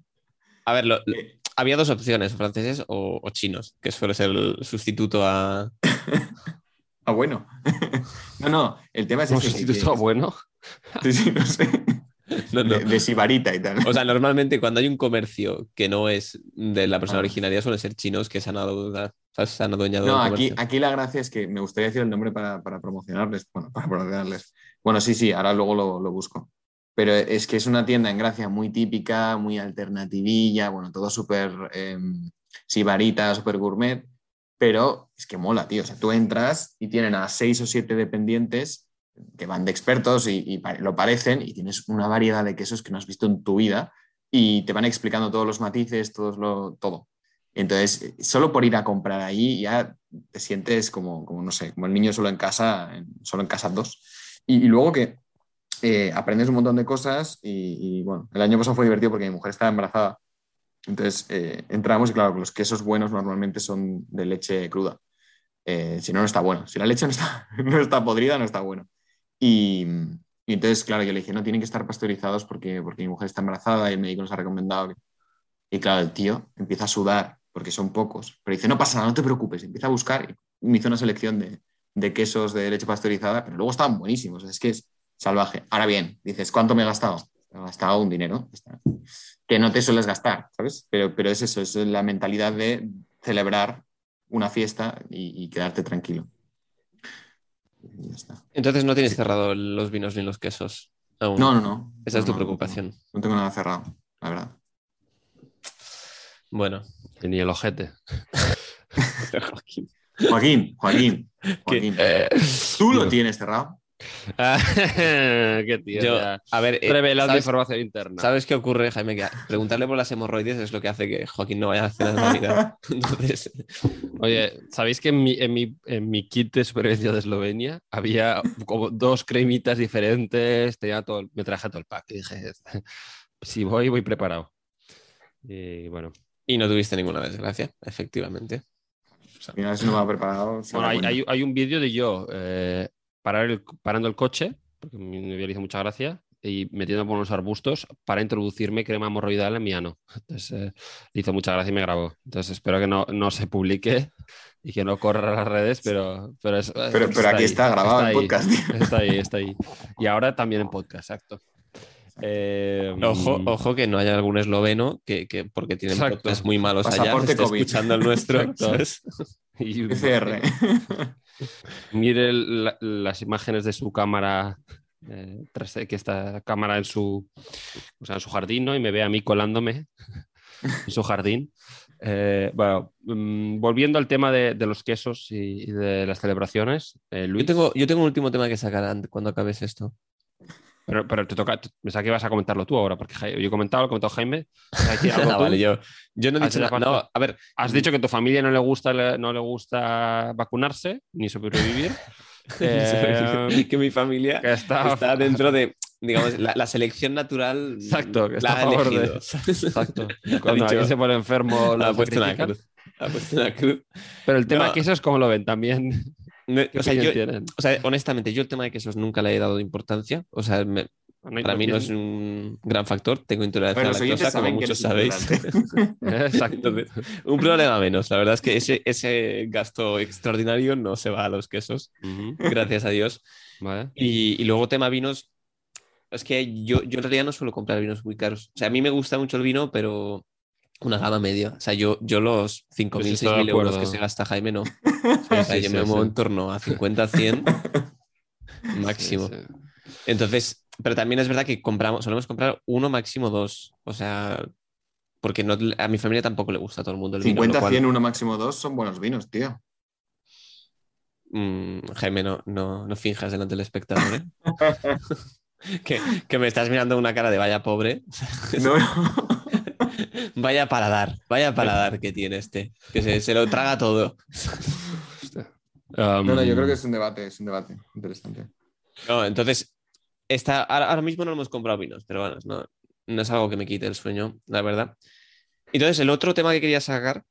A ver, lo- Eh, había dos opciones, franceses o, o chinos, que suele ser el sustituto a, <laughs> Ah, bueno. <laughs> no, no, el tema es ¿Un ese, que- bueno? <laughs> Sí, sí, no sé. <laughs> No, no. De, de sibarita y tal. O sea, normalmente cuando hay un comercio que no es de la persona Ah. originaria, suelen ser chinos que se han, adu- ¿sabes? Se han adueñado No, aquí, aquí la gracia es que me gustaría decir el nombre para, para promocionarles. Bueno, para promocionarles. Bueno, sí, sí, ahora luego lo, lo busco. Pero es que es una tienda en Gracia muy típica, muy alternativilla, bueno, todo súper eh, sibarita, súper gourmet, pero es que mola, tío. O sea, tú entras y tienen a seis o siete dependientes que van de expertos y, lo parecen y tienes una variedad de quesos que no has visto en tu vida y te van explicando todos los matices, todos lo, todo. Entonces, solo por ir a comprar ahí ya te sientes como, como no sé, como el niño solo en casa, solo en casa dos. Y, y luego que eh, aprendes un montón de cosas y, y, bueno, el año pasado fue divertido porque mi mujer estaba embarazada. Entonces eh, entramos y claro, los quesos buenos normalmente son de leche cruda. Eh, si no, no está bueno. Si la leche no está, <laughs> no está podrida, no está bueno. Y, y entonces, claro, yo le dije, no, tienen que estar pasteurizados porque, porque mi mujer está embarazada y el médico nos ha recomendado. que-". Y claro, el tío empieza a sudar porque son pocos, pero dice, no pasa nada, no te preocupes. Empieza a buscar y me hizo una selección de, de quesos de leche pasteurizada, pero luego estaban buenísimos. Es que es salvaje. Ahora bien, dices, ¿cuánto me he gastado? He gastado un dinero. Que no te sueles gastar, ¿sabes? Pero, pero es eso, es la mentalidad de celebrar una fiesta y, y quedarte tranquilo. Y ya está. Entonces no tienes cerrado los vinos ni los quesos. aún. No, no, no. Esa es tu no, preocupación. No tengo nada cerrado, la verdad. Bueno, Ni el ojete. <laughs> Joaquín. Joaquín, Joaquín, Joaquín. Eh, ¿Tú lo tienes cerrado? <laughs> Qué tío. Yo, a ver, eh, Revelando ¿sabes, información interna. ¿sabes qué ocurre, Jaime? Que preguntarle por las hemorroides es lo que hace que Joaquín no vaya a cenar de Navidad. Entonces, Oye, ¿sabéis que en mi, en, mi, en mi kit de supervivencia de Eslovenia había como dos cremitas diferentes? Tenía todo, el- me traje todo el pack. Y dije, <laughs> si voy, voy preparado. Y bueno, y no tuviste ninguna desgracia, efectivamente. Mira, si no me ha preparado. Bueno, hay, hay- hay un vídeo de yo eh, parar el- parando el coche, porque a mi novia le hizo mucha gracia, y metiendo por unos arbustos para introducirme crema hemorroidal en mi ano. Entonces, eh, hizo mucha gracia y me grabó. Entonces, espero que no, no se publique <laughs> y que no corra a las redes, pero, pero, es- Pero, pero aquí ahí, está grabado en ahí, podcast. tío. Está ahí, está ahí. Y ahora también en podcast, exacto. Eh, Ojo, ojo que no haya algún esloveno que, que porque tienen Exacto. podcasts muy malos allá, Pasaporte esté COVID. escuchando el nuestro. <laughs> Y- PCR. Mire la- las imágenes de su cámara, eh, tras que está cámara en su, o sea, en su jardín, ¿no? Y me ve a mí colándome <laughs> en su jardín. Eh, bueno, mm, volviendo al tema de, de los quesos y, y de las celebraciones, eh, Luis, Yo tengo, yo tengo un último tema que sacar cuando acabes esto. Pero, pero te toca, pensaba que ibas a comentarlo tú ahora, porque yo he comentado, lo he comentado Jaime. ¿Has dicho <laughs> algo Ah, tú? vale, yo, yo no he dicho nada. No, a ver, Has dicho que a tu familia no le gusta, no le gusta vacunarse <laughs> ni sobrevivir. Eh, que mi familia que está, está <laughs> dentro de, digamos, la, la selección natural. Exacto, que está la a ha favor de-. Exacto. Ha Cuando dicho- se pone enfermo, ha lo puesto una cruz. Ha puesto una cruz. Pero el tema No. de quesos, ¿cómo lo ven también? No, ¿Qué o, sea, yo, tienen? o sea, honestamente, yo el tema de quesos nunca le he dado importancia. O sea, me- para mí no es un gran factor. Tengo intolerancia Pero a los la lactosa, como muchos sabéis. <laughs> Exacto. Un problema menos. La verdad es que ese, ese gasto extraordinario no se va a los quesos, gracias a Dios. Vale. Y, y luego tema vinos, es que yo, yo en realidad no suelo comprar vinos muy caros. O sea, a mí me gusta mucho el vino, pero una gama media. O sea, yo, yo los 5.000, Pues estoy de 6.000 euros que se gasta Jaime no. <laughs> Sí, O sea, sí, yo sí, me muevo en torno a 50, 100 <laughs> máximo. Sí, sí. Entonces, pero también es verdad que compramos, solemos comprar uno, máximo dos. O sea, porque no, a mi familia tampoco le gusta a todo el mundo el vino. 50, lo cual, 100, uno máximo dos son buenos vinos, tío. mm, Jaime, no, no, no finjas delante del espectador, ¿eh? <laughs> que, que me estás mirando una cara de vaya pobre. No, no. <laughs> Vaya paladar, vaya paladar que tiene este. Que se, se lo traga todo. Um, No, no, yo creo que es un debate, es un debate interesante. No, entonces, esta, ahora, ahora mismo no hemos comprado vinos, pero bueno, no, no es algo que me quite el sueño, la verdad. Entonces, el otro tema que quería sacar,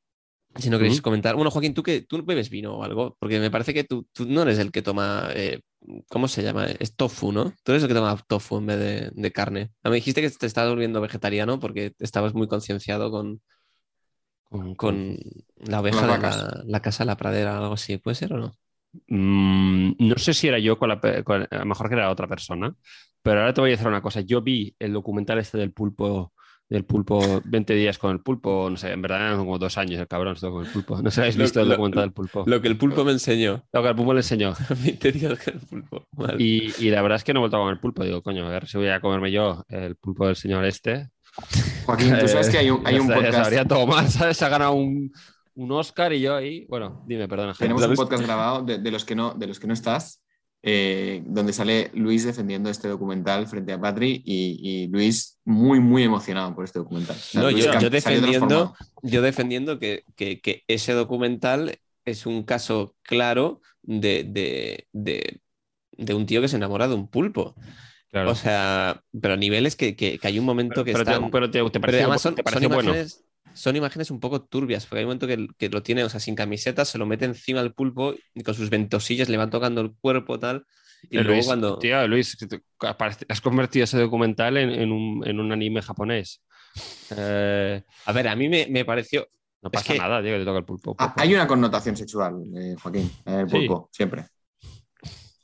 si no queréis comentar, bueno, Joaquín, ¿tú, que, ¿tú bebes vino o algo? Porque me parece que tú, tú no eres el que toma, eh, ¿cómo se llama? Es tofu, ¿no? Tú eres el que toma tofu en vez de, de carne. Ah, Me dijiste que te estabas volviendo vegetariano porque estabas muy concienciado con, Con, con la oveja de la, la casa, la pradera, algo así. ¿Puede ser o no? Mm, no sé si era yo con la, con- a lo mejor que era otra persona, pero ahora te voy a decir una cosa. Yo vi el documental este del pulpo, del pulpo 20 días con el pulpo, no sé, en verdad eran como dos años el cabrón estuvo con el pulpo. No sé habéis Lo- visto el lo- documental del pulpo. Lo que el pulpo me enseñó. Lo que el pulpo le enseñó. 20 días con el pulpo. Vale. Y, y la verdad es que no he vuelto a comer pulpo. Digo, coño, a ver si voy a comerme yo el pulpo del señor este. Joaquín, tú sabes Eh, que hay un, hay <laughs> ya podcast. sabría todo mal, ¿sabes? Se ha ganado un, un Oscar y yo ahí. Bueno, dime, perdona. Jaime. Tenemos un podcast grabado de, de los que no, de los que no estás, eh, donde sale Luis defendiendo este documental frente a Patri y, y Luis muy, muy emocionado por este documental. O sea, No, Luis yo, defendiendo, yo defendiendo que, que- que ese documental es un caso claro de, de- de- de un tío que se enamora de un pulpo. Claro. O sea, pero a niveles que, que- que hay un momento que pero, te, están... pero te, te pero parece, además son, te son parece bueno. imágenes, son imágenes un poco turbias, porque hay un momento que, que lo tiene, o sea, sin camiseta, se lo mete encima al pulpo y con sus ventosillas le van tocando el cuerpo tal. Y Eh, luego Luis, cuando... tío, Luis, has convertido ese documental en, en un, en un anime japonés. Eh, A ver, a mí me, me pareció... no Es pasa que- nada, tío, que te toca el pulpo. Ah, hay una connotación sexual, eh, Joaquín, en el Sí. pulpo, siempre.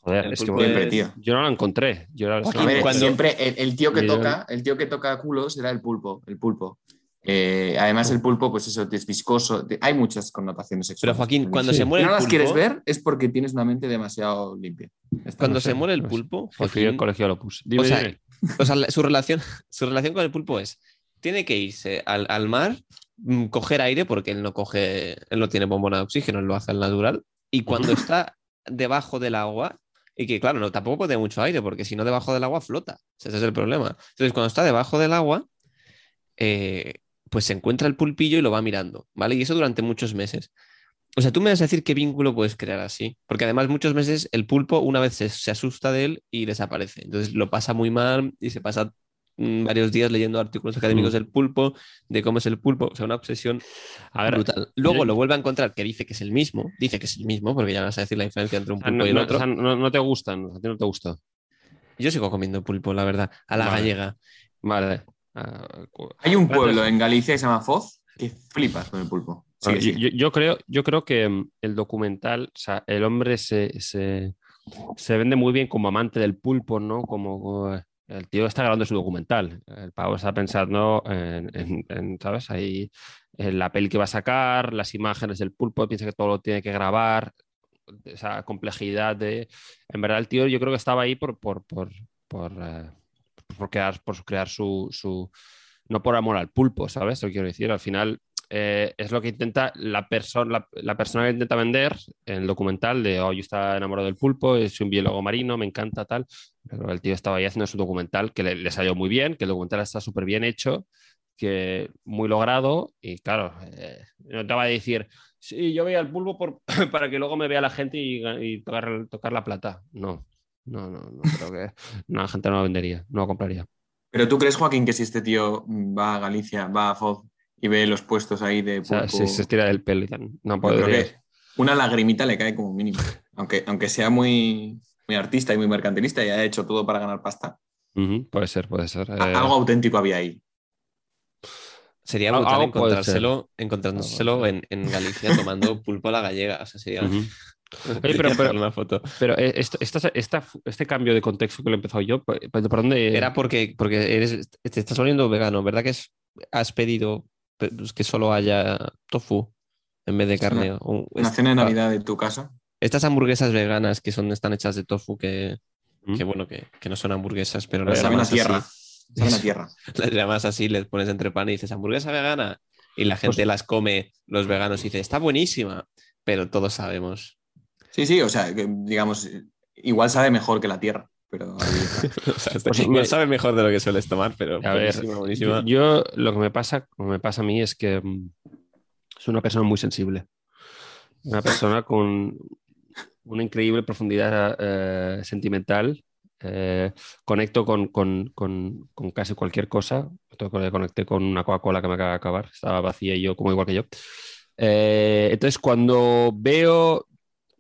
Joder, el es que Siempre, es- tío. yo no la encontré. Yo la- Joaquín, A ver, cuando- siempre el, el tío que toca, el tío que toca culos era el pulpo, el pulpo. Eh, además, el pulpo, pues eso, es viscoso. Hay muchas connotaciones Pero sexuales. Joaquín, cuando Sí. se Si muere no el las quieres ver, es porque tienes una mente demasiado limpia. Cuando no sé, se muere el no sé. pulpo, al Joaquín, colegio lo puse. Dime, O sea, dime. O sea, la- su relación, <laughs> su relación con el pulpo es, tiene que irse al, al mar, mm, coger aire, porque él no coge, él no tiene bombona de oxígeno, él lo hace al natural, y cuando <laughs> está debajo del agua, y que claro, no, tampoco puede mucho aire, porque si no debajo del agua flota, O sea, ese es el problema. Entonces, cuando está debajo del agua, eh, pues se encuentra el pulpillo y lo va mirando, ¿vale? Y eso durante muchos meses. O sea, tú me vas a decir qué vínculo puedes crear así, porque además muchos meses el pulpo una vez se, se asusta de él y desaparece. Entonces lo pasa muy mal y se pasa mm, varios días leyendo artículos académicos Mm. del pulpo, de cómo es el pulpo, o sea, una obsesión A ver, brutal. Luego yo- lo vuelve a encontrar que dice que es el mismo, dice que es el mismo, porque ya vas a decir la diferencia entre un pulpo no, y el no- otro. o sea, no- no te gustan, a ti no te gusta. Yo sigo comiendo pulpo, la verdad, a la Vale. gallega. Vale. Ah, Hay un pueblo en Galicia que se llama Foz que flipas con el pulpo. Yo, yo creo, yo creo que mm, el documental, o sea, el hombre se, se, se vende muy bien como amante del pulpo, ¿no? Como, como, eh, el tío está grabando su documental. El pavo está pensando en, en- en, ¿sabes? Ahí en la peli que va a sacar, las imágenes del pulpo, piensa que todo lo tiene que grabar, esa complejidad de... En verdad, el tío yo creo que estaba ahí por, por, por, por, eh, por crear, por crear su, su... No por amor al pulpo, ¿sabes? Lo quiero decir. Al final eh, es lo que intenta la, persona la, persona que intenta vender en el documental de, oh, yo enamorado del pulpo, es un biólogo marino, me encanta tal. Pero el tío estaba ahí haciendo su documental que le, le salió muy bien, que el documental está súper bien hecho, que muy logrado y claro, eh, no te va a decir, sí, yo veía el pulpo <clears throat> para que luego me vea la gente y, tocar la plata. No, no, no, no creo que <laughs> no, la gente no lo vendería, no lo compraría. Pero tú crees, Joaquín, que si este tío va a Galicia, va a Foz y ve los puestos ahí de O sea, pulpo, si se estira del pelo y tal, no creo podría. que una lagrimita le cae como mínimo. Aunque, aunque sea muy, muy artista y muy mercantilista y haya hecho todo para ganar pasta. Puede ser, puede ser. Eh, Algo auténtico había ahí. Sería Algo brutal encontrárselo, encontrárselo en, en Galicia tomando pulpo a la gallega. O sea, sería... <laughs> Oye, pero- pero- una foto. Pero eh, esto- esta- esta- este cambio de contexto que lo he empezado yo, ¿por por dónde? Era porque, porque eres, te estás volviendo vegano, ¿verdad? Que es, has pedido pues, que solo haya tofu en vez de carne. o- Una es- cena de Navidad de tu casa. Estas hamburguesas veganas que son, están hechas de tofu, que, ¿Mm? que bueno, que, que no son hamburguesas, pero Pero las saben a llamas tierra. así. <laughs> Saben a tierra. Las llamas así, les pones entre pan y dices hamburguesa vegana. Y la gente Pues- las come, los veganos, y dice, está buenísima. Pero todos sabemos. Sí, sí, o sea, que, digamos, igual sabe mejor que la tierra. Pero <laughs> O sea, Pues, me- sabe mejor de lo que sueles tomar, pero A ver, buenísima, buenísima. Yo, lo que me pasa, lo que me pasa a mí es que mm, soy una persona muy sensible. Una persona con una increíble profundidad eh, sentimental. eh, conecto con, con- con- con casi cualquier cosa. Conecté con una Coca-Cola que me acaba de acabar. Estaba vacía y yo, como igual que yo. Eh, entonces, cuando veo,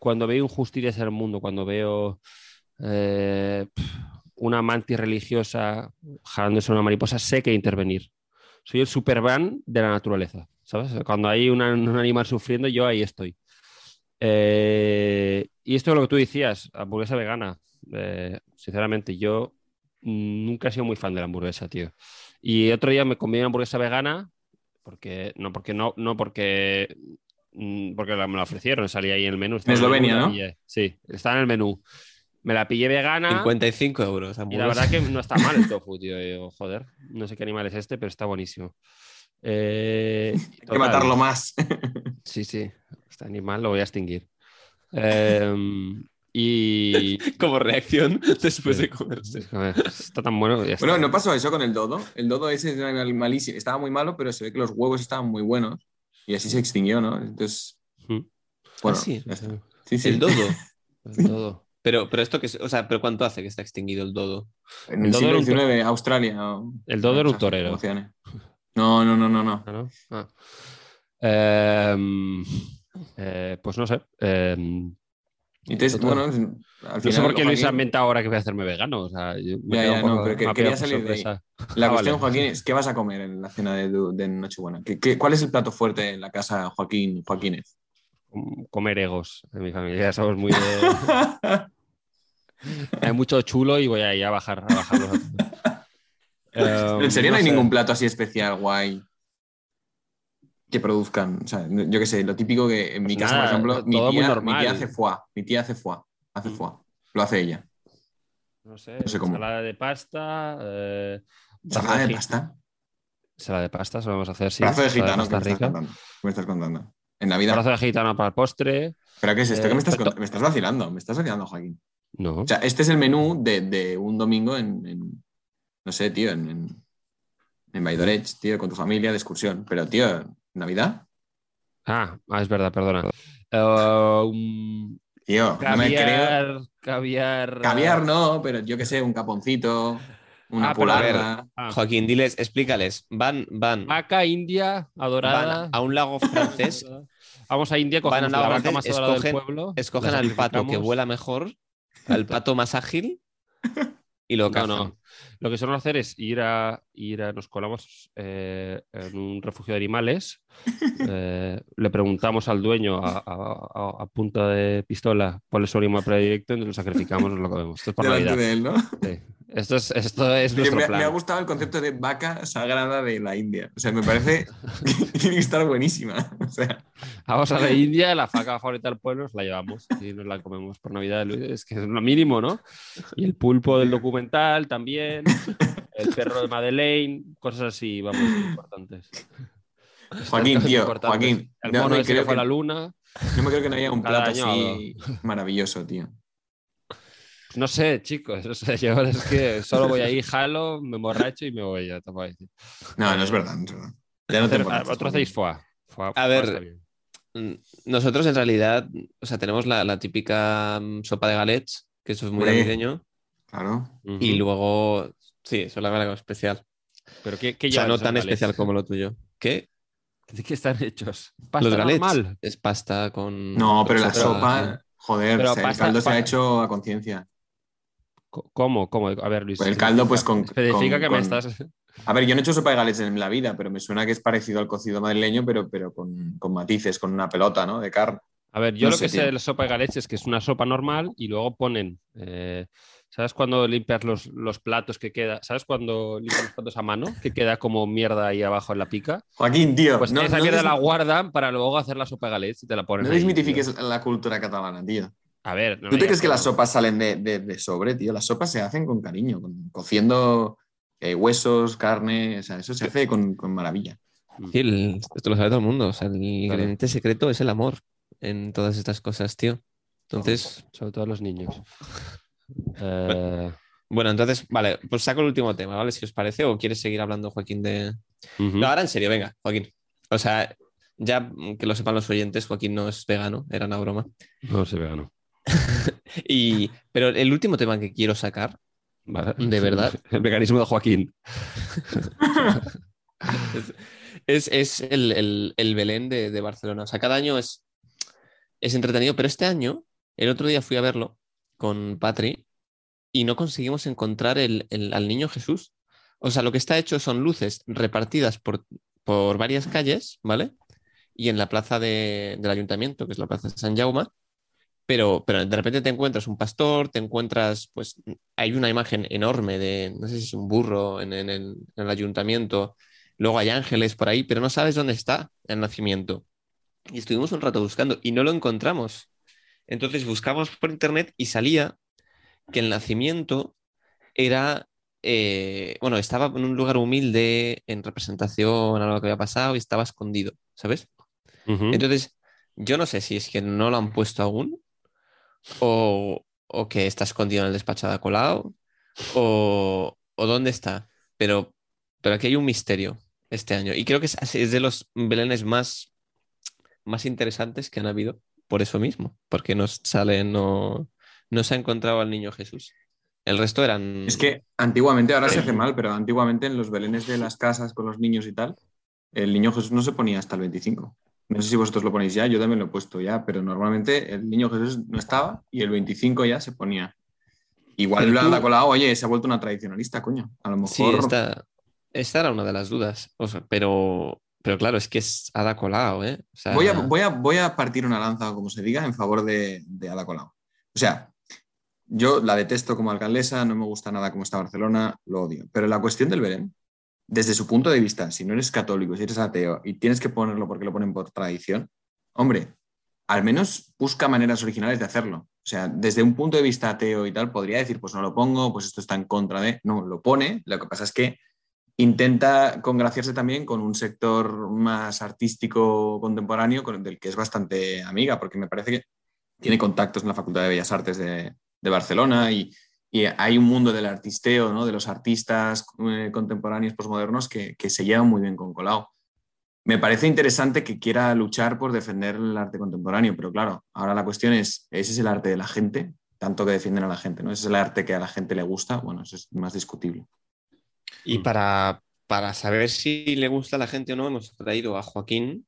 cuando veo injusticias en el mundo, cuando veo eh, una mantis religiosa jalándose una mariposa, sé que intervenir. Soy el Superman de la naturaleza, ¿sabes? Cuando hay un animal sufriendo, yo ahí estoy. Eh, y esto es lo que tú decías, hamburguesa vegana. Eh, sinceramente, yo nunca he sido muy fan de la hamburguesa, tío. Y otro día me comí una hamburguesa vegana, porque no, porque no, no porque, porque la- me la ofrecieron, salía ahí en el menú. en Eslovenia, ¿no? pillé. Sí, está en el menú. Me la pillé vegana. 55 euros. Y la verdad que no está mal el <laughs> tofu, tío. Digo, joder, no sé qué animal es este, pero está buenísimo. Eh, Hay que matarlo más. <laughs> Sí, sí. Este animal lo voy a extinguir. Em, y. <laughs> Como reacción después Sí. de comerse. está tan bueno. ya está. Bueno, no pasó eso con el dodo. El dodo ese es un animal malísimo. Estaba muy malo, pero se ve que los huevos estaban muy buenos. Y así se extinguió, ¿no? Entonces, bueno, Ah, sí. Sí, sí. <laughs> El dodo. Pero, pero esto que es, o sea, pero ¿cuánto hace que está extinguido el dodo? En El el dodo siglo era un XIX, Australia. o- El dodo era un torero. No, no, no, no, no. Ah, ¿no? Ah. Em, eh, pues no sé. Em, Entonces, bueno, al no sé final, por qué Luis Joaquín, ha inventado ahora que voy a hacerme vegano. O sea, yo me Ya, quedo ya, un no, pero que quería salir de ahí. La <laughs> Ah, cuestión, vale. Joaquín, es ¿qué vas a comer en la cena de, de Nochebuena? ¿Qué, qué, cuál es el plato fuerte en la casa Joaquín Joaquínez? Com- Comer egos en mi familia. Ya <laughs> somos muy de. <laughs> Hay mucho chulo y voy a ir a bajar, a bajar los otros. Em, ¿En serio no, hay sé. ningún plato así especial, guay, que produzcan? O sea, yo qué sé, lo típico que en mi Pues casa, nada, por ejemplo, mi tía, mi tía hace foie. Mi tía hace foie. Hace Mm. foie. Lo hace ella. No sé, No sé cómo. ensalada de pasta. Eh, ¿Ensalada de pasta? Ensalada de pasta, lo vamos a hacer, sí. Brazo de gitano, que me estás rica. contando. ¿Qué me estás contando? En Navidad. Brazo de gitano para el postre. ¿Pero qué es esto? Eh, ¿Qué me estás, pero- me estás vacilando? Me estás vacilando, Joaquín. No. O sea, este es el menú de, de un domingo en, en- no sé, tío, en, en, en tío, con tu familia de excursión. Pero, tío, ¿Navidad? Ah, ah, es verdad, perdona. Un Tío, no me creo. caviar, caviar. Caviar no, pero yo qué sé, un caponcito, una Ah. Ah, Joaquín, diles, explícales. Van, van, Vaca india adorada. van a un lago francés, <laughs> Vamos a India, Van cogemos la vaca más adorada del escogen- pueblo. escogen al pato que vuela mejor, al pato más ágil <laughs> y lo No, cazan. no. Lo que suelen hacer es ir a, ir a nos colamos eh, en un refugio de animales, <laughs> eh, le preguntamos al dueño a, a- a- punta de pistola cuál es su animal predilecto y nos lo sacrificamos nos lo comemos. Esto es delante Navidad. de él, ¿no? Sí. Esto es, esto es nuestro me, plan. me ha gustado el concepto de vaca sagrada de la India. O sea, me parece <laughs> que tiene que estar buenísima. O sea, Vamos a la <laughs> India, la faca favorita del pueblo, nos la llevamos y nos la comemos por Navidad. Es que es lo mínimo, ¿no? Y el pulpo del documental también, el perro de Madeleine, cosas así, vamos, importantes. Joaquín, tío, importantes. Joaquín, El no, mono no ese que creo fue a que- la luna. no me creo que no haya un Cada plato año así maravilloso, tío. No sé, chicos, o sea, <laughs> yo es que solo voy ahí, jalo, me emborracho y me voy ya. te puedo decir. No, no es verdad, no es verdad. Ya no te Vosotros Joaquín. hacéis foie. Foie- A foie ver. Mm, Nosotros en realidad, o sea, tenemos la, la típica mm, sopa de galets, que eso es muy navideño, Claro. y luego, sí, eso es algo especial. ¿Pero qué, qué O sea, no tan galets? especial como lo tuyo. ¿Qué? ¿De qué están hechos? ¿Pasta Los galets normal? es pasta con... No, pero con la sopa, joder, Pero o sea, el pasta- caldo se ha hecho a conciencia. ¿Cómo? ¿Cómo? A ver, Luis. Pues el caldo, pues, con- Especifica con- que con- me estás. A ver, yo no he hecho sopa de galets en la vida, pero me suena que es parecido al cocido madrileño, pero, pero con, con matices, con una pelota, ¿no? De carne. A ver, yo No lo sé, que sé de la sopa de galets es que es una sopa normal y luego ponen. eh, ¿Sabes cuando limpias los, los platos que queda? ¿Sabes cuando limpias los platos a mano? Que queda como mierda ahí abajo en la pica. Joaquín, tío, Pues no, esa no mierda des- la guardan para luego hacer la sopa de galets y te la ponen no ahí, desmitifiques tío. la cultura catalana, tío. A ver, no ¿Tú te crees que las sopas salen de, de- de sobre, tío? Las sopas se hacen con cariño, con- cociendo eh, huesos, carne, o sea, eso se hace con, con maravilla. Sí, el- esto lo sabe todo el mundo. O sea, el ingrediente secreto es el amor en todas estas cosas, tío. Entonces, Sobre todo los niños. <laughs> Eh, bueno, entonces, vale, pues saco el último tema, ¿vale? Si os parece, o quieres seguir hablando, Joaquín, de... No, ahora en serio, venga, Joaquín. O sea, ya mm, que lo sepan los oyentes, Joaquín no es vegano, era una broma. No sé, vegano. <laughs> Y, pero el último tema que quiero sacar, Vale. De verdad. <laughs> El veganismo de Joaquín. <laughs> es, es el, el- el Belén de, de Barcelona. O sea, cada año es, es entretenido, pero este año, el otro día fui a verlo con Patri y no conseguimos encontrar el, el- al niño Jesús. O sea, lo que está hecho son luces repartidas por, por varias calles, ¿vale? y en la plaza de- del ayuntamiento, que es la plaza de San Jaume, pero, pero de repente te encuentras un pastor, te encuentras, pues hay una imagen enorme de, no sé si es un burro en, en el, en el ayuntamiento, luego hay ángeles por ahí, pero no sabes dónde está el nacimiento. Y estuvimos un rato buscando y no lo encontramos. Entonces buscamos por internet y salía que el nacimiento era, eh, bueno, estaba en un lugar humilde en representación a lo que había pasado y estaba escondido, ¿sabes? Entonces, yo no sé si es que no lo han puesto aún o, o que está escondido en el despacho de Colau o, o dónde está, pero, pero aquí hay un misterio este año y creo que es, es de los belenes más, más interesantes que han habido por eso mismo, porque nos sale, no, no se ha encontrado al niño Jesús. El resto eran... Es que antiguamente, ahora se hace mal, pero antiguamente en los belenes de las casas con los niños y tal, el niño Jesús no se ponía hasta el 25. No sé si vosotros lo ponéis ya, yo también lo he puesto ya, pero normalmente el niño Jesús no estaba y el 25 ya se ponía. Igual lo han colado, oye, se ha vuelto una tradicionalista, coño. A lo Sí, mejor. esta, esta era una de las dudas, o sea, pero, pero claro, es que es Ada Colau, ¿eh? O sea, Voy a, voy, a, voy a partir una lanza, como se diga, en favor de, de Ada Colau. O sea, yo la detesto como alcaldesa, no me gusta nada como está Barcelona, lo odio. Pero la cuestión del Belén, desde su punto de vista, si no eres católico, si eres ateo y tienes que ponerlo porque lo ponen por tradición, hombre, al menos busca maneras originales de hacerlo. O sea, desde un punto de vista ateo y tal, podría decir, pues no lo pongo, pues esto está en contra de. No, lo pone. Lo que pasa es que intenta congraciarse también con un sector más artístico contemporáneo, con- del que es bastante amiga, porque me parece que tiene contactos en la Facultad de Bellas Artes de Barcelona y, y hay un mundo del artisteo, ¿no? de los artistas eh, contemporáneos posmodernos que, que se llevan muy bien con Colau. Me parece interesante que quiera luchar por defender el arte contemporáneo, pero claro, ahora la cuestión es, ¿ese es el arte de la gente? Tanto que defienden a la gente, ¿no? ¿Ese es el arte que a la gente le gusta? Bueno, eso es más discutible. Y para, para saber si le gusta a la gente o no, hemos traído a Joaquín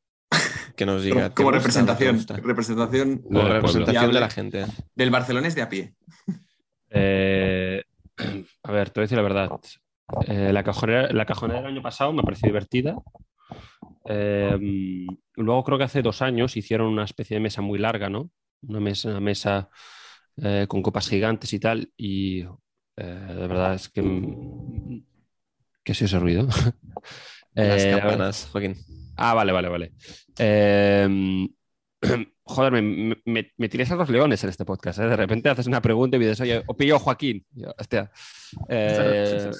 que nos diga. Como, como ¿te gusta o no te representación, representación representación de la gente. del barcelonés de a pie. Eh, <clears throat> a ver, te voy a decir la verdad. Eh, la, cajonera, la cajonera del año pasado me pareció divertida. Eh, luego creo que hace dos años hicieron una especie de mesa muy larga, ¿no? Una mesa, una mesa con copas gigantes y tal. Y de verdad es que... ¿Qué es ese ruido? <laughs> Las campanas, Joaquín. Ah, vale, vale, vale. Eh, <clears throat> joder, me, me, me tienes a los leones en este podcast. ¿eh? De repente haces una pregunta y me dices, oye, o pillo a Joaquín. Yo, hostia. Eh,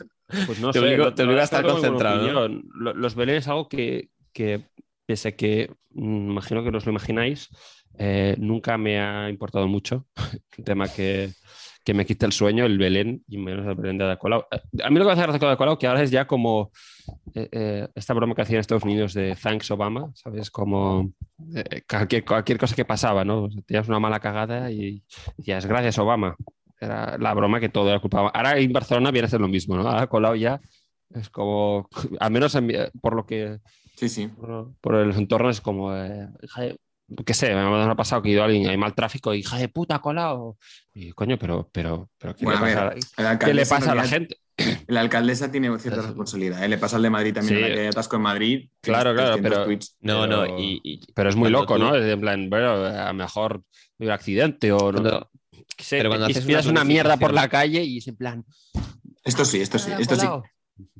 pues no Te sé. obligo- te obligo a estar concentrado, Los Belén es algo que, que pese a que mm, imagino que os lo imagináis, eh, nunca me ha importado mucho. <laughs> El tema que, que me quita el sueño, el Belén, y menos el Belén de Ada Colau. A mí lo que me hace gracia con Ada Colau que ahora es ya como eh, eh, esta broma que hacían en Estados Unidos de Thanks Obama, ¿sabes? Como eh, cualquier, cualquier cosa que pasaba, ¿no? Tenías una mala cagada y decías, gracias Obama. Era la broma que todo era culpa. Ahora en Barcelona viene a ser lo mismo, ¿no? Ahora Colau ya es como, al menos en por lo que, Sí, sí. por, por el entorno es como, eh, qué sé, me ha pasado que ha ido alguien, hay mal tráfico, hija de puta Colau. Y coño, pero, pero, pero ¿qué, Bueno, le, pasa, La ¿qué le pasa a la gente? <coughs> La alcaldesa tiene cierta responsabilidad. ¿eh? Le pasa al de Madrid también, Sí. a la que hay atasco en Madrid. Claro, claro, 300 pero- tweets. No, Pero- no, y, y- Pero es muy loco, tú- ¿no? En plan, bueno, a lo mejor un accidente o no. Cuando- qué sé, pero cuando haces una una mierda por la calle y es en plan. Esto sí, esto sí, "Ah, esto sí. Colau".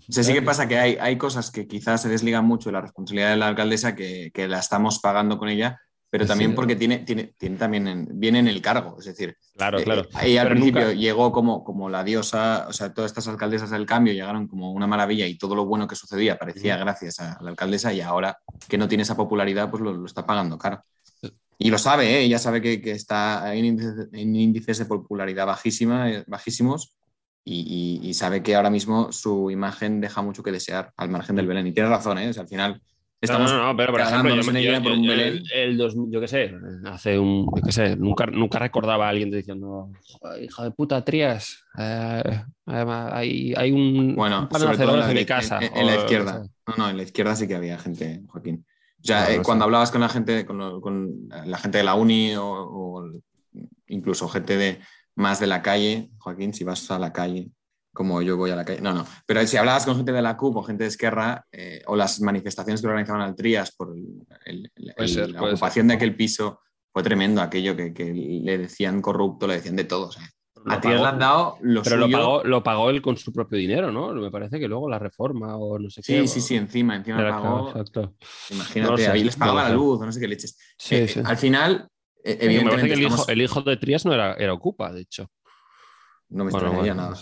O sea, sí que pasa que hay, hay cosas que quizás se desligan mucho de la responsabilidad de la alcaldesa que, que la estamos pagando con ella, pero Sí, también sí. porque tiene, tiene, tiene también en- viene en el cargo. Es decir, Claro, eh, claro. ella al Pero principio nunca- llegó como, como la diosa, o sea, todas estas alcaldesas del cambio llegaron como una maravilla y todo lo bueno que sucedía parecía gracias a la alcaldesa y ahora que no tiene esa popularidad, pues lo, lo está pagando caro. Y lo sabe, ¿eh? ella sabe que, que está en índices, en índices de popularidad bajísima, eh, bajísimos y, y- y sabe que ahora mismo su imagen deja mucho que desear al margen del Belén. Y tiene razón, ¿eh? O sea, al final estamos no, no, no, pero por ejemplo, yo, yo- por un yo- Belén. el dos- yo qué sé, hace un, yo qué sé, nunca, nunca recordaba a alguien diciendo, "Joder, hija de puta, Trías, eh, además, hay, hay un, Bueno, un sobre todo en en mi casa. en- en la izquierda. No, no, en la izquierda sí que había gente, Joaquín. O sea, No, eh, no sé. cuando hablabas con la gente, con, lo- con la gente de la uni o, o incluso gente de más de la calle, Joaquín, si vas a la calle, como yo voy a la calle. No, no. Pero si hablabas con gente de la CUP o gente de Esquerra, eh, o las manifestaciones que organizaban al Trías por el, el- el- Puede el- ser, la ocupación de aquel piso fue tremendo, aquello que, que le decían corrupto, le decían de todo. o sea, a Lo Trias le han dado lo Pero lo pagó, lo pagó él con su propio dinero, ¿no? Me parece que luego la reforma o no sé qué. Sí, sí, sí, encima, encima Era pagó. claro, exacto. Imagínate, No sé, ahí les no pagaba la luz o no sé qué leches. Sí, Eh, sí. Al final, Me parece evidentemente, que el, estamos- hijo, el hijo de Trías no era, era Ocupa, de hecho. No me Bueno, extrañaría bueno, nada.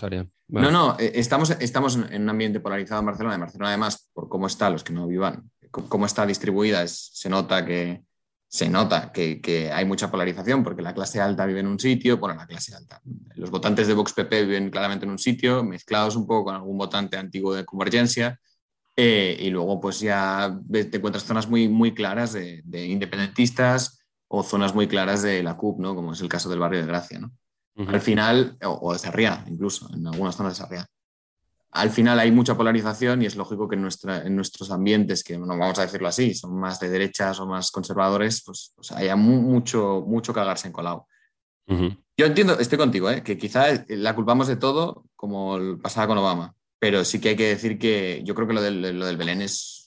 no. No, eh, estamos, estamos en un ambiente polarizado en Barcelona. En Barcelona, además, por cómo está, los que no vivan, cómo está distribuida, es- se nota que se nota que, que hay mucha polarización porque la clase alta vive en un sitio, bueno, la clase alta. Los votantes de Vox PP viven claramente en un sitio, mezclados un poco con algún votante antiguo de Convergencia. eh, y luego, pues ya te encuentras zonas muy, muy claras de, de independentistas o zonas muy claras de la CUP, ¿no? Como es el caso del barrio de Gracia, ¿no? Al final, o, o de Sarriá, incluso, en algunas zonas de Sarriá. Al final hay mucha polarización y es lógico que en, nuestra, en nuestros ambientes, que no vamos a decirlo así, son más de derechas o más conservadores, pues, pues haya mu- mucho, mucho cagarse en colado. Yo entiendo, estoy contigo, ¿eh? que quizá la culpamos de todo, como pasaba con Obama, pero sí que hay que decir que yo creo que lo del, lo del Belén es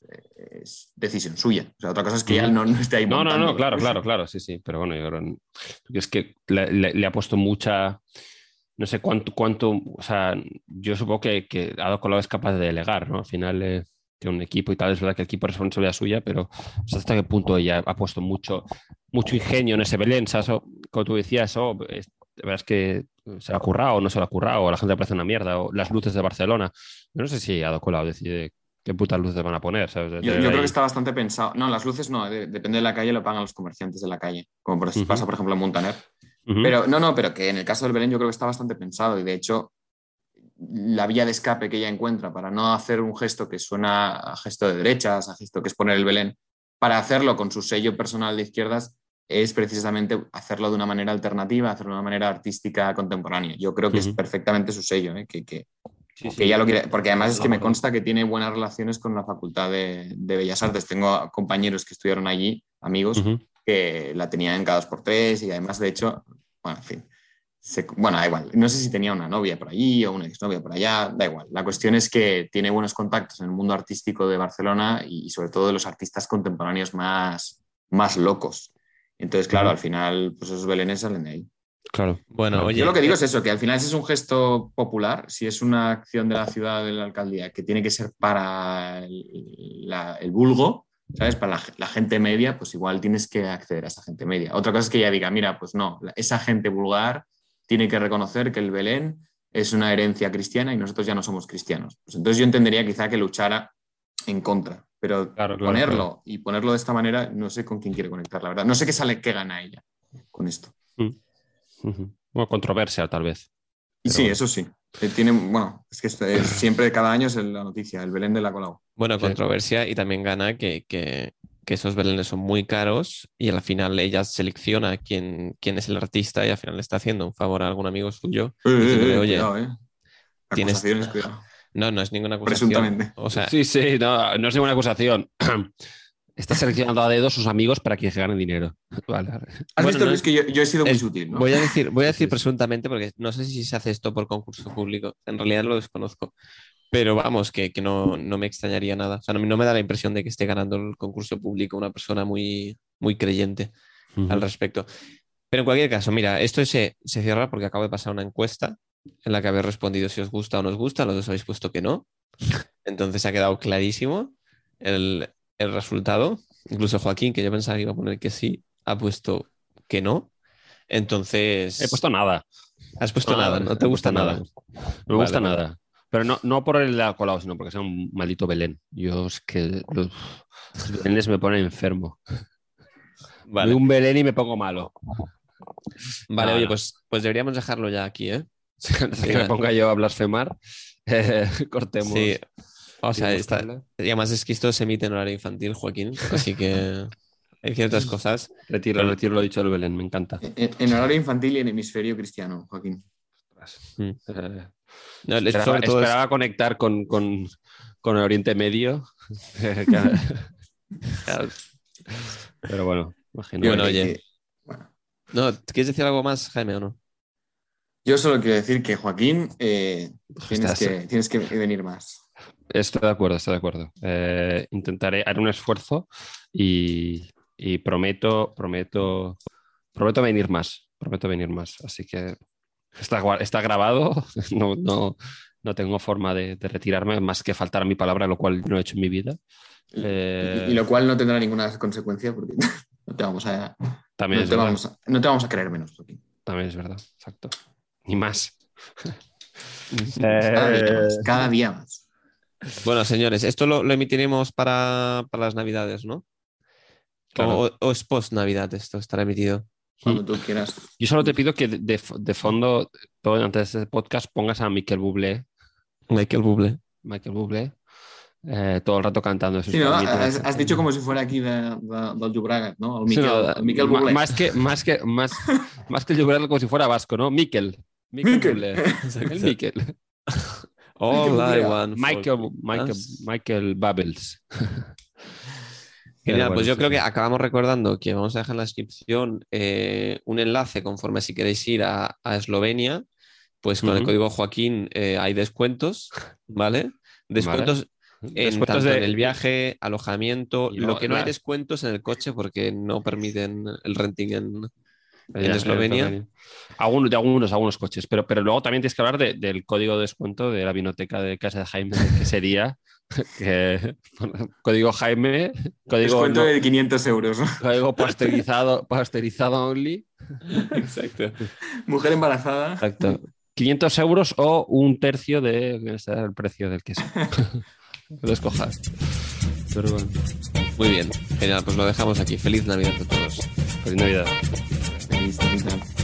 decisión suya. O sea, otra cosa es que ya no, no esté ahí. No, no, no, claro, claro, claro, sí, sí. Pero bueno, yo creo que es que le, le- le ha puesto mucha. No sé cuánto, cuánto. O sea, yo supongo que, que Ada Colau es capaz de delegar, ¿no? Al final eh, tiene un equipo y tal. Es verdad que el equipo es responsabilidad suya, pero hasta qué punto ella ha puesto mucho, mucho ingenio en ese Belén. O, como tú decías, oh, es- de verdad es que se ha currado o no se ha currado, o la gente le parece una mierda, o las luces de Barcelona. Yo no sé si Ada Colau decide qué putas luces van a poner, ¿sabes? Yo, yo creo que está bastante pensado. No, las luces no, de- depende de la calle, lo pagan los comerciantes de la calle, como por- Ujú. pasa, por ejemplo, en Montaner. Ujú. Pero no, no, pero que en el caso del Belén yo creo que está bastante pensado y de hecho la vía de escape que ella encuentra para no hacer un gesto que suena a gesto de derechas, a gesto que es poner el Belén, para hacerlo con su sello personal de izquierdas es precisamente hacerlo de una manera alternativa, hacerlo de una manera artística contemporánea. Yo creo que es Ujú. perfectamente su sello, ¿eh? que, que, Sí, sí. que ella lo quiere, porque además es que me consta que tiene buenas relaciones con la Facultad de, de Bellas Artes. Tengo compañeros que estudiaron allí, amigos, que la tenían en cada dos por tres y además, de hecho, bueno, en fin. se- bueno, da igual. No sé si tenía una novia por allí o una exnovia por allá, da igual. La cuestión es que tiene buenos contactos en el mundo artístico de Barcelona y, sobre todo de los artistas contemporáneos más, más locos. Entonces, claro, al final, pues esos belenes salen de ahí. Claro. Bueno, Claro. oye, Yo lo que digo es eso, que al final ese es un gesto popular, si es una acción de la ciudad de la alcaldía que tiene que ser para el, la- el vulgo, ¿sabes? Para la, la gente media, pues igual tienes que acceder a esa gente media. Otra cosa es que ella diga, mira, pues no, la- esa gente vulgar tiene que reconocer que el Belén es una herencia cristiana y nosotros ya no somos cristianos. Pues entonces yo entendería quizá que luchara en contra, pero Claro, claro, ponerlo claro. y ponerlo de esta manera, no sé con quién quiere conectar, la verdad. No sé qué sale, qué gana ella con esto. Ujú. Bueno, controversia, tal vez. Pero sí, eso sí. Eh, Tiene, bueno, es que esto es- <laughs> siempre cada año es la noticia, el Belén de la Colau. bueno, Sí. controversia y también gana que, que- que esos belenes son muy caros y al final ella selecciona quién, quién es el artista y al final le está haciendo un favor a algún amigo suyo. diciéndole, oye, cuidado, eh. tienes- Acusaciones, cuidado. No, no es ninguna acusación. Presuntamente. O sea, sí, sí, no, no es ninguna acusación. <clears throat> <clears throat> Está seleccionando a dedo sus amigos para que ganen dinero. <laughs> Vale, vale. ¿Has Bueno, visto, no Luis, es- que yo, yo he sido muy es- sutil, ¿no? Voy a decir, voy a decir presuntamente porque no sé si se hace esto por concurso público. En realidad lo desconozco. Pero vamos, que, que no, no me extrañaría nada. O sea, no, me- no me da la impresión de que esté ganando el concurso público una persona muy, muy creyente al respecto. Pero en cualquier caso, mira, esto se, se cierra porque acabo de pasar una encuesta en la que habéis respondido si os gusta o no os gusta, los dos habéis puesto que no. Entonces ha quedado clarísimo el, el resultado. Incluso Joaquín, que yo pensaba que iba a poner que sí, ha puesto que no. Entonces, He puesto nada. has puesto Ah, nada, no te gusta nada. No me gusta Vale, nada. Pero no, no por el colado, sino porque sea un maldito Belén. Yo es que los, los Belenes me ponen enfermo. Vale, un Belén y me pongo malo. vale No, oye, no. pues, pues deberíamos dejarlo ya aquí, ¿eh? <laughs> Que me ponga yo a blasfemar, <laughs> eh, cortemos. Sí. O sea, está, y además es que esto se emite en horario infantil, Joaquín, así que <laughs> hay ciertas cosas. Retiro, retiro lo dicho del Belén, me encanta. En, en horario infantil y en hemisferio cristiano, Joaquín. Mm. Eh, No, esperaba, sobre todo es- esperaba conectar con, con, con el Oriente Medio. <laughs> Pero bueno, imagino. Bueno, Que- oye. bueno. No, ¿quieres decir algo más, Jaime, o no? Yo solo quiero decir que, Joaquín, eh, tienes, que, tienes que venir más. Estoy de acuerdo, estoy de acuerdo. Eh, intentaré haré un esfuerzo y, y prometo, prometo, prometo venir más, prometo venir más. Así que está, grabado, <laughs> no, no, no tengo forma de, de retirarme más que faltar a mi palabra, lo cual no he hecho en mi vida. Eh, Y, y lo cual no tendrá ninguna consecuencia porque <laughs> no te vamos a, también, no es te vamos a, no te vamos a creer menos. También es verdad, exacto. Ni más. Cada, día Eh, más, cada día más. Bueno, señores, esto lo, lo emitiremos para, para las Navidades, ¿no? Claro. O, o es post-Navidad esto, estará emitido. Cuando tú quieras. Yo solo te pido que de, de- de fondo, todo antes de este podcast, pongas a Miquel Bublé, Michael Bublé. Michael Bublé, eh, todo el rato cantando Sí, ¿no? has, has dicho como si fuera aquí de, de- del Llobregat, ¿no? El Sí, Miquel, no, el Miquel Bublé. más que más que más, <laughs> más que el Llobregat como si fuera vasco, ¿no? Miquel. Miquel. Miquel. Bublé. <laughs> El Miquel. All. I want for Michael, Michael. Michael Bubbles. <laughs> Genial, pues yo creo que acabamos recordando que vamos a dejar en la descripción eh, un enlace conforme si queréis ir a, a Eslovenia, pues con el código Joaquín eh, hay descuentos, ¿vale? <laughs> Descuentos en, Descuentos tanto de- en el viaje, alojamiento, Y lo que no hay descuentos en el coche porque no permiten el renting en... Ya, en Eslovenia. Algunos, de algunos, algunos coches, pero, pero luego también tienes que hablar de- del código de descuento de la vinoteca de casa de Jaime, que sería <laughs> que, código Jaime, código, Descuento no- de 500 euros. ¿no? código <laughs> pasteurizado, pasteurizado only, Exacto. Mujer embarazada. Exacto. 500 euros o un tercio de el precio del queso. <laughs> Lo escojas. Pero bueno, Muy bien, genial, pues lo dejamos aquí. Feliz Navidad a todos. feliz Navidad. Feliz Navidad.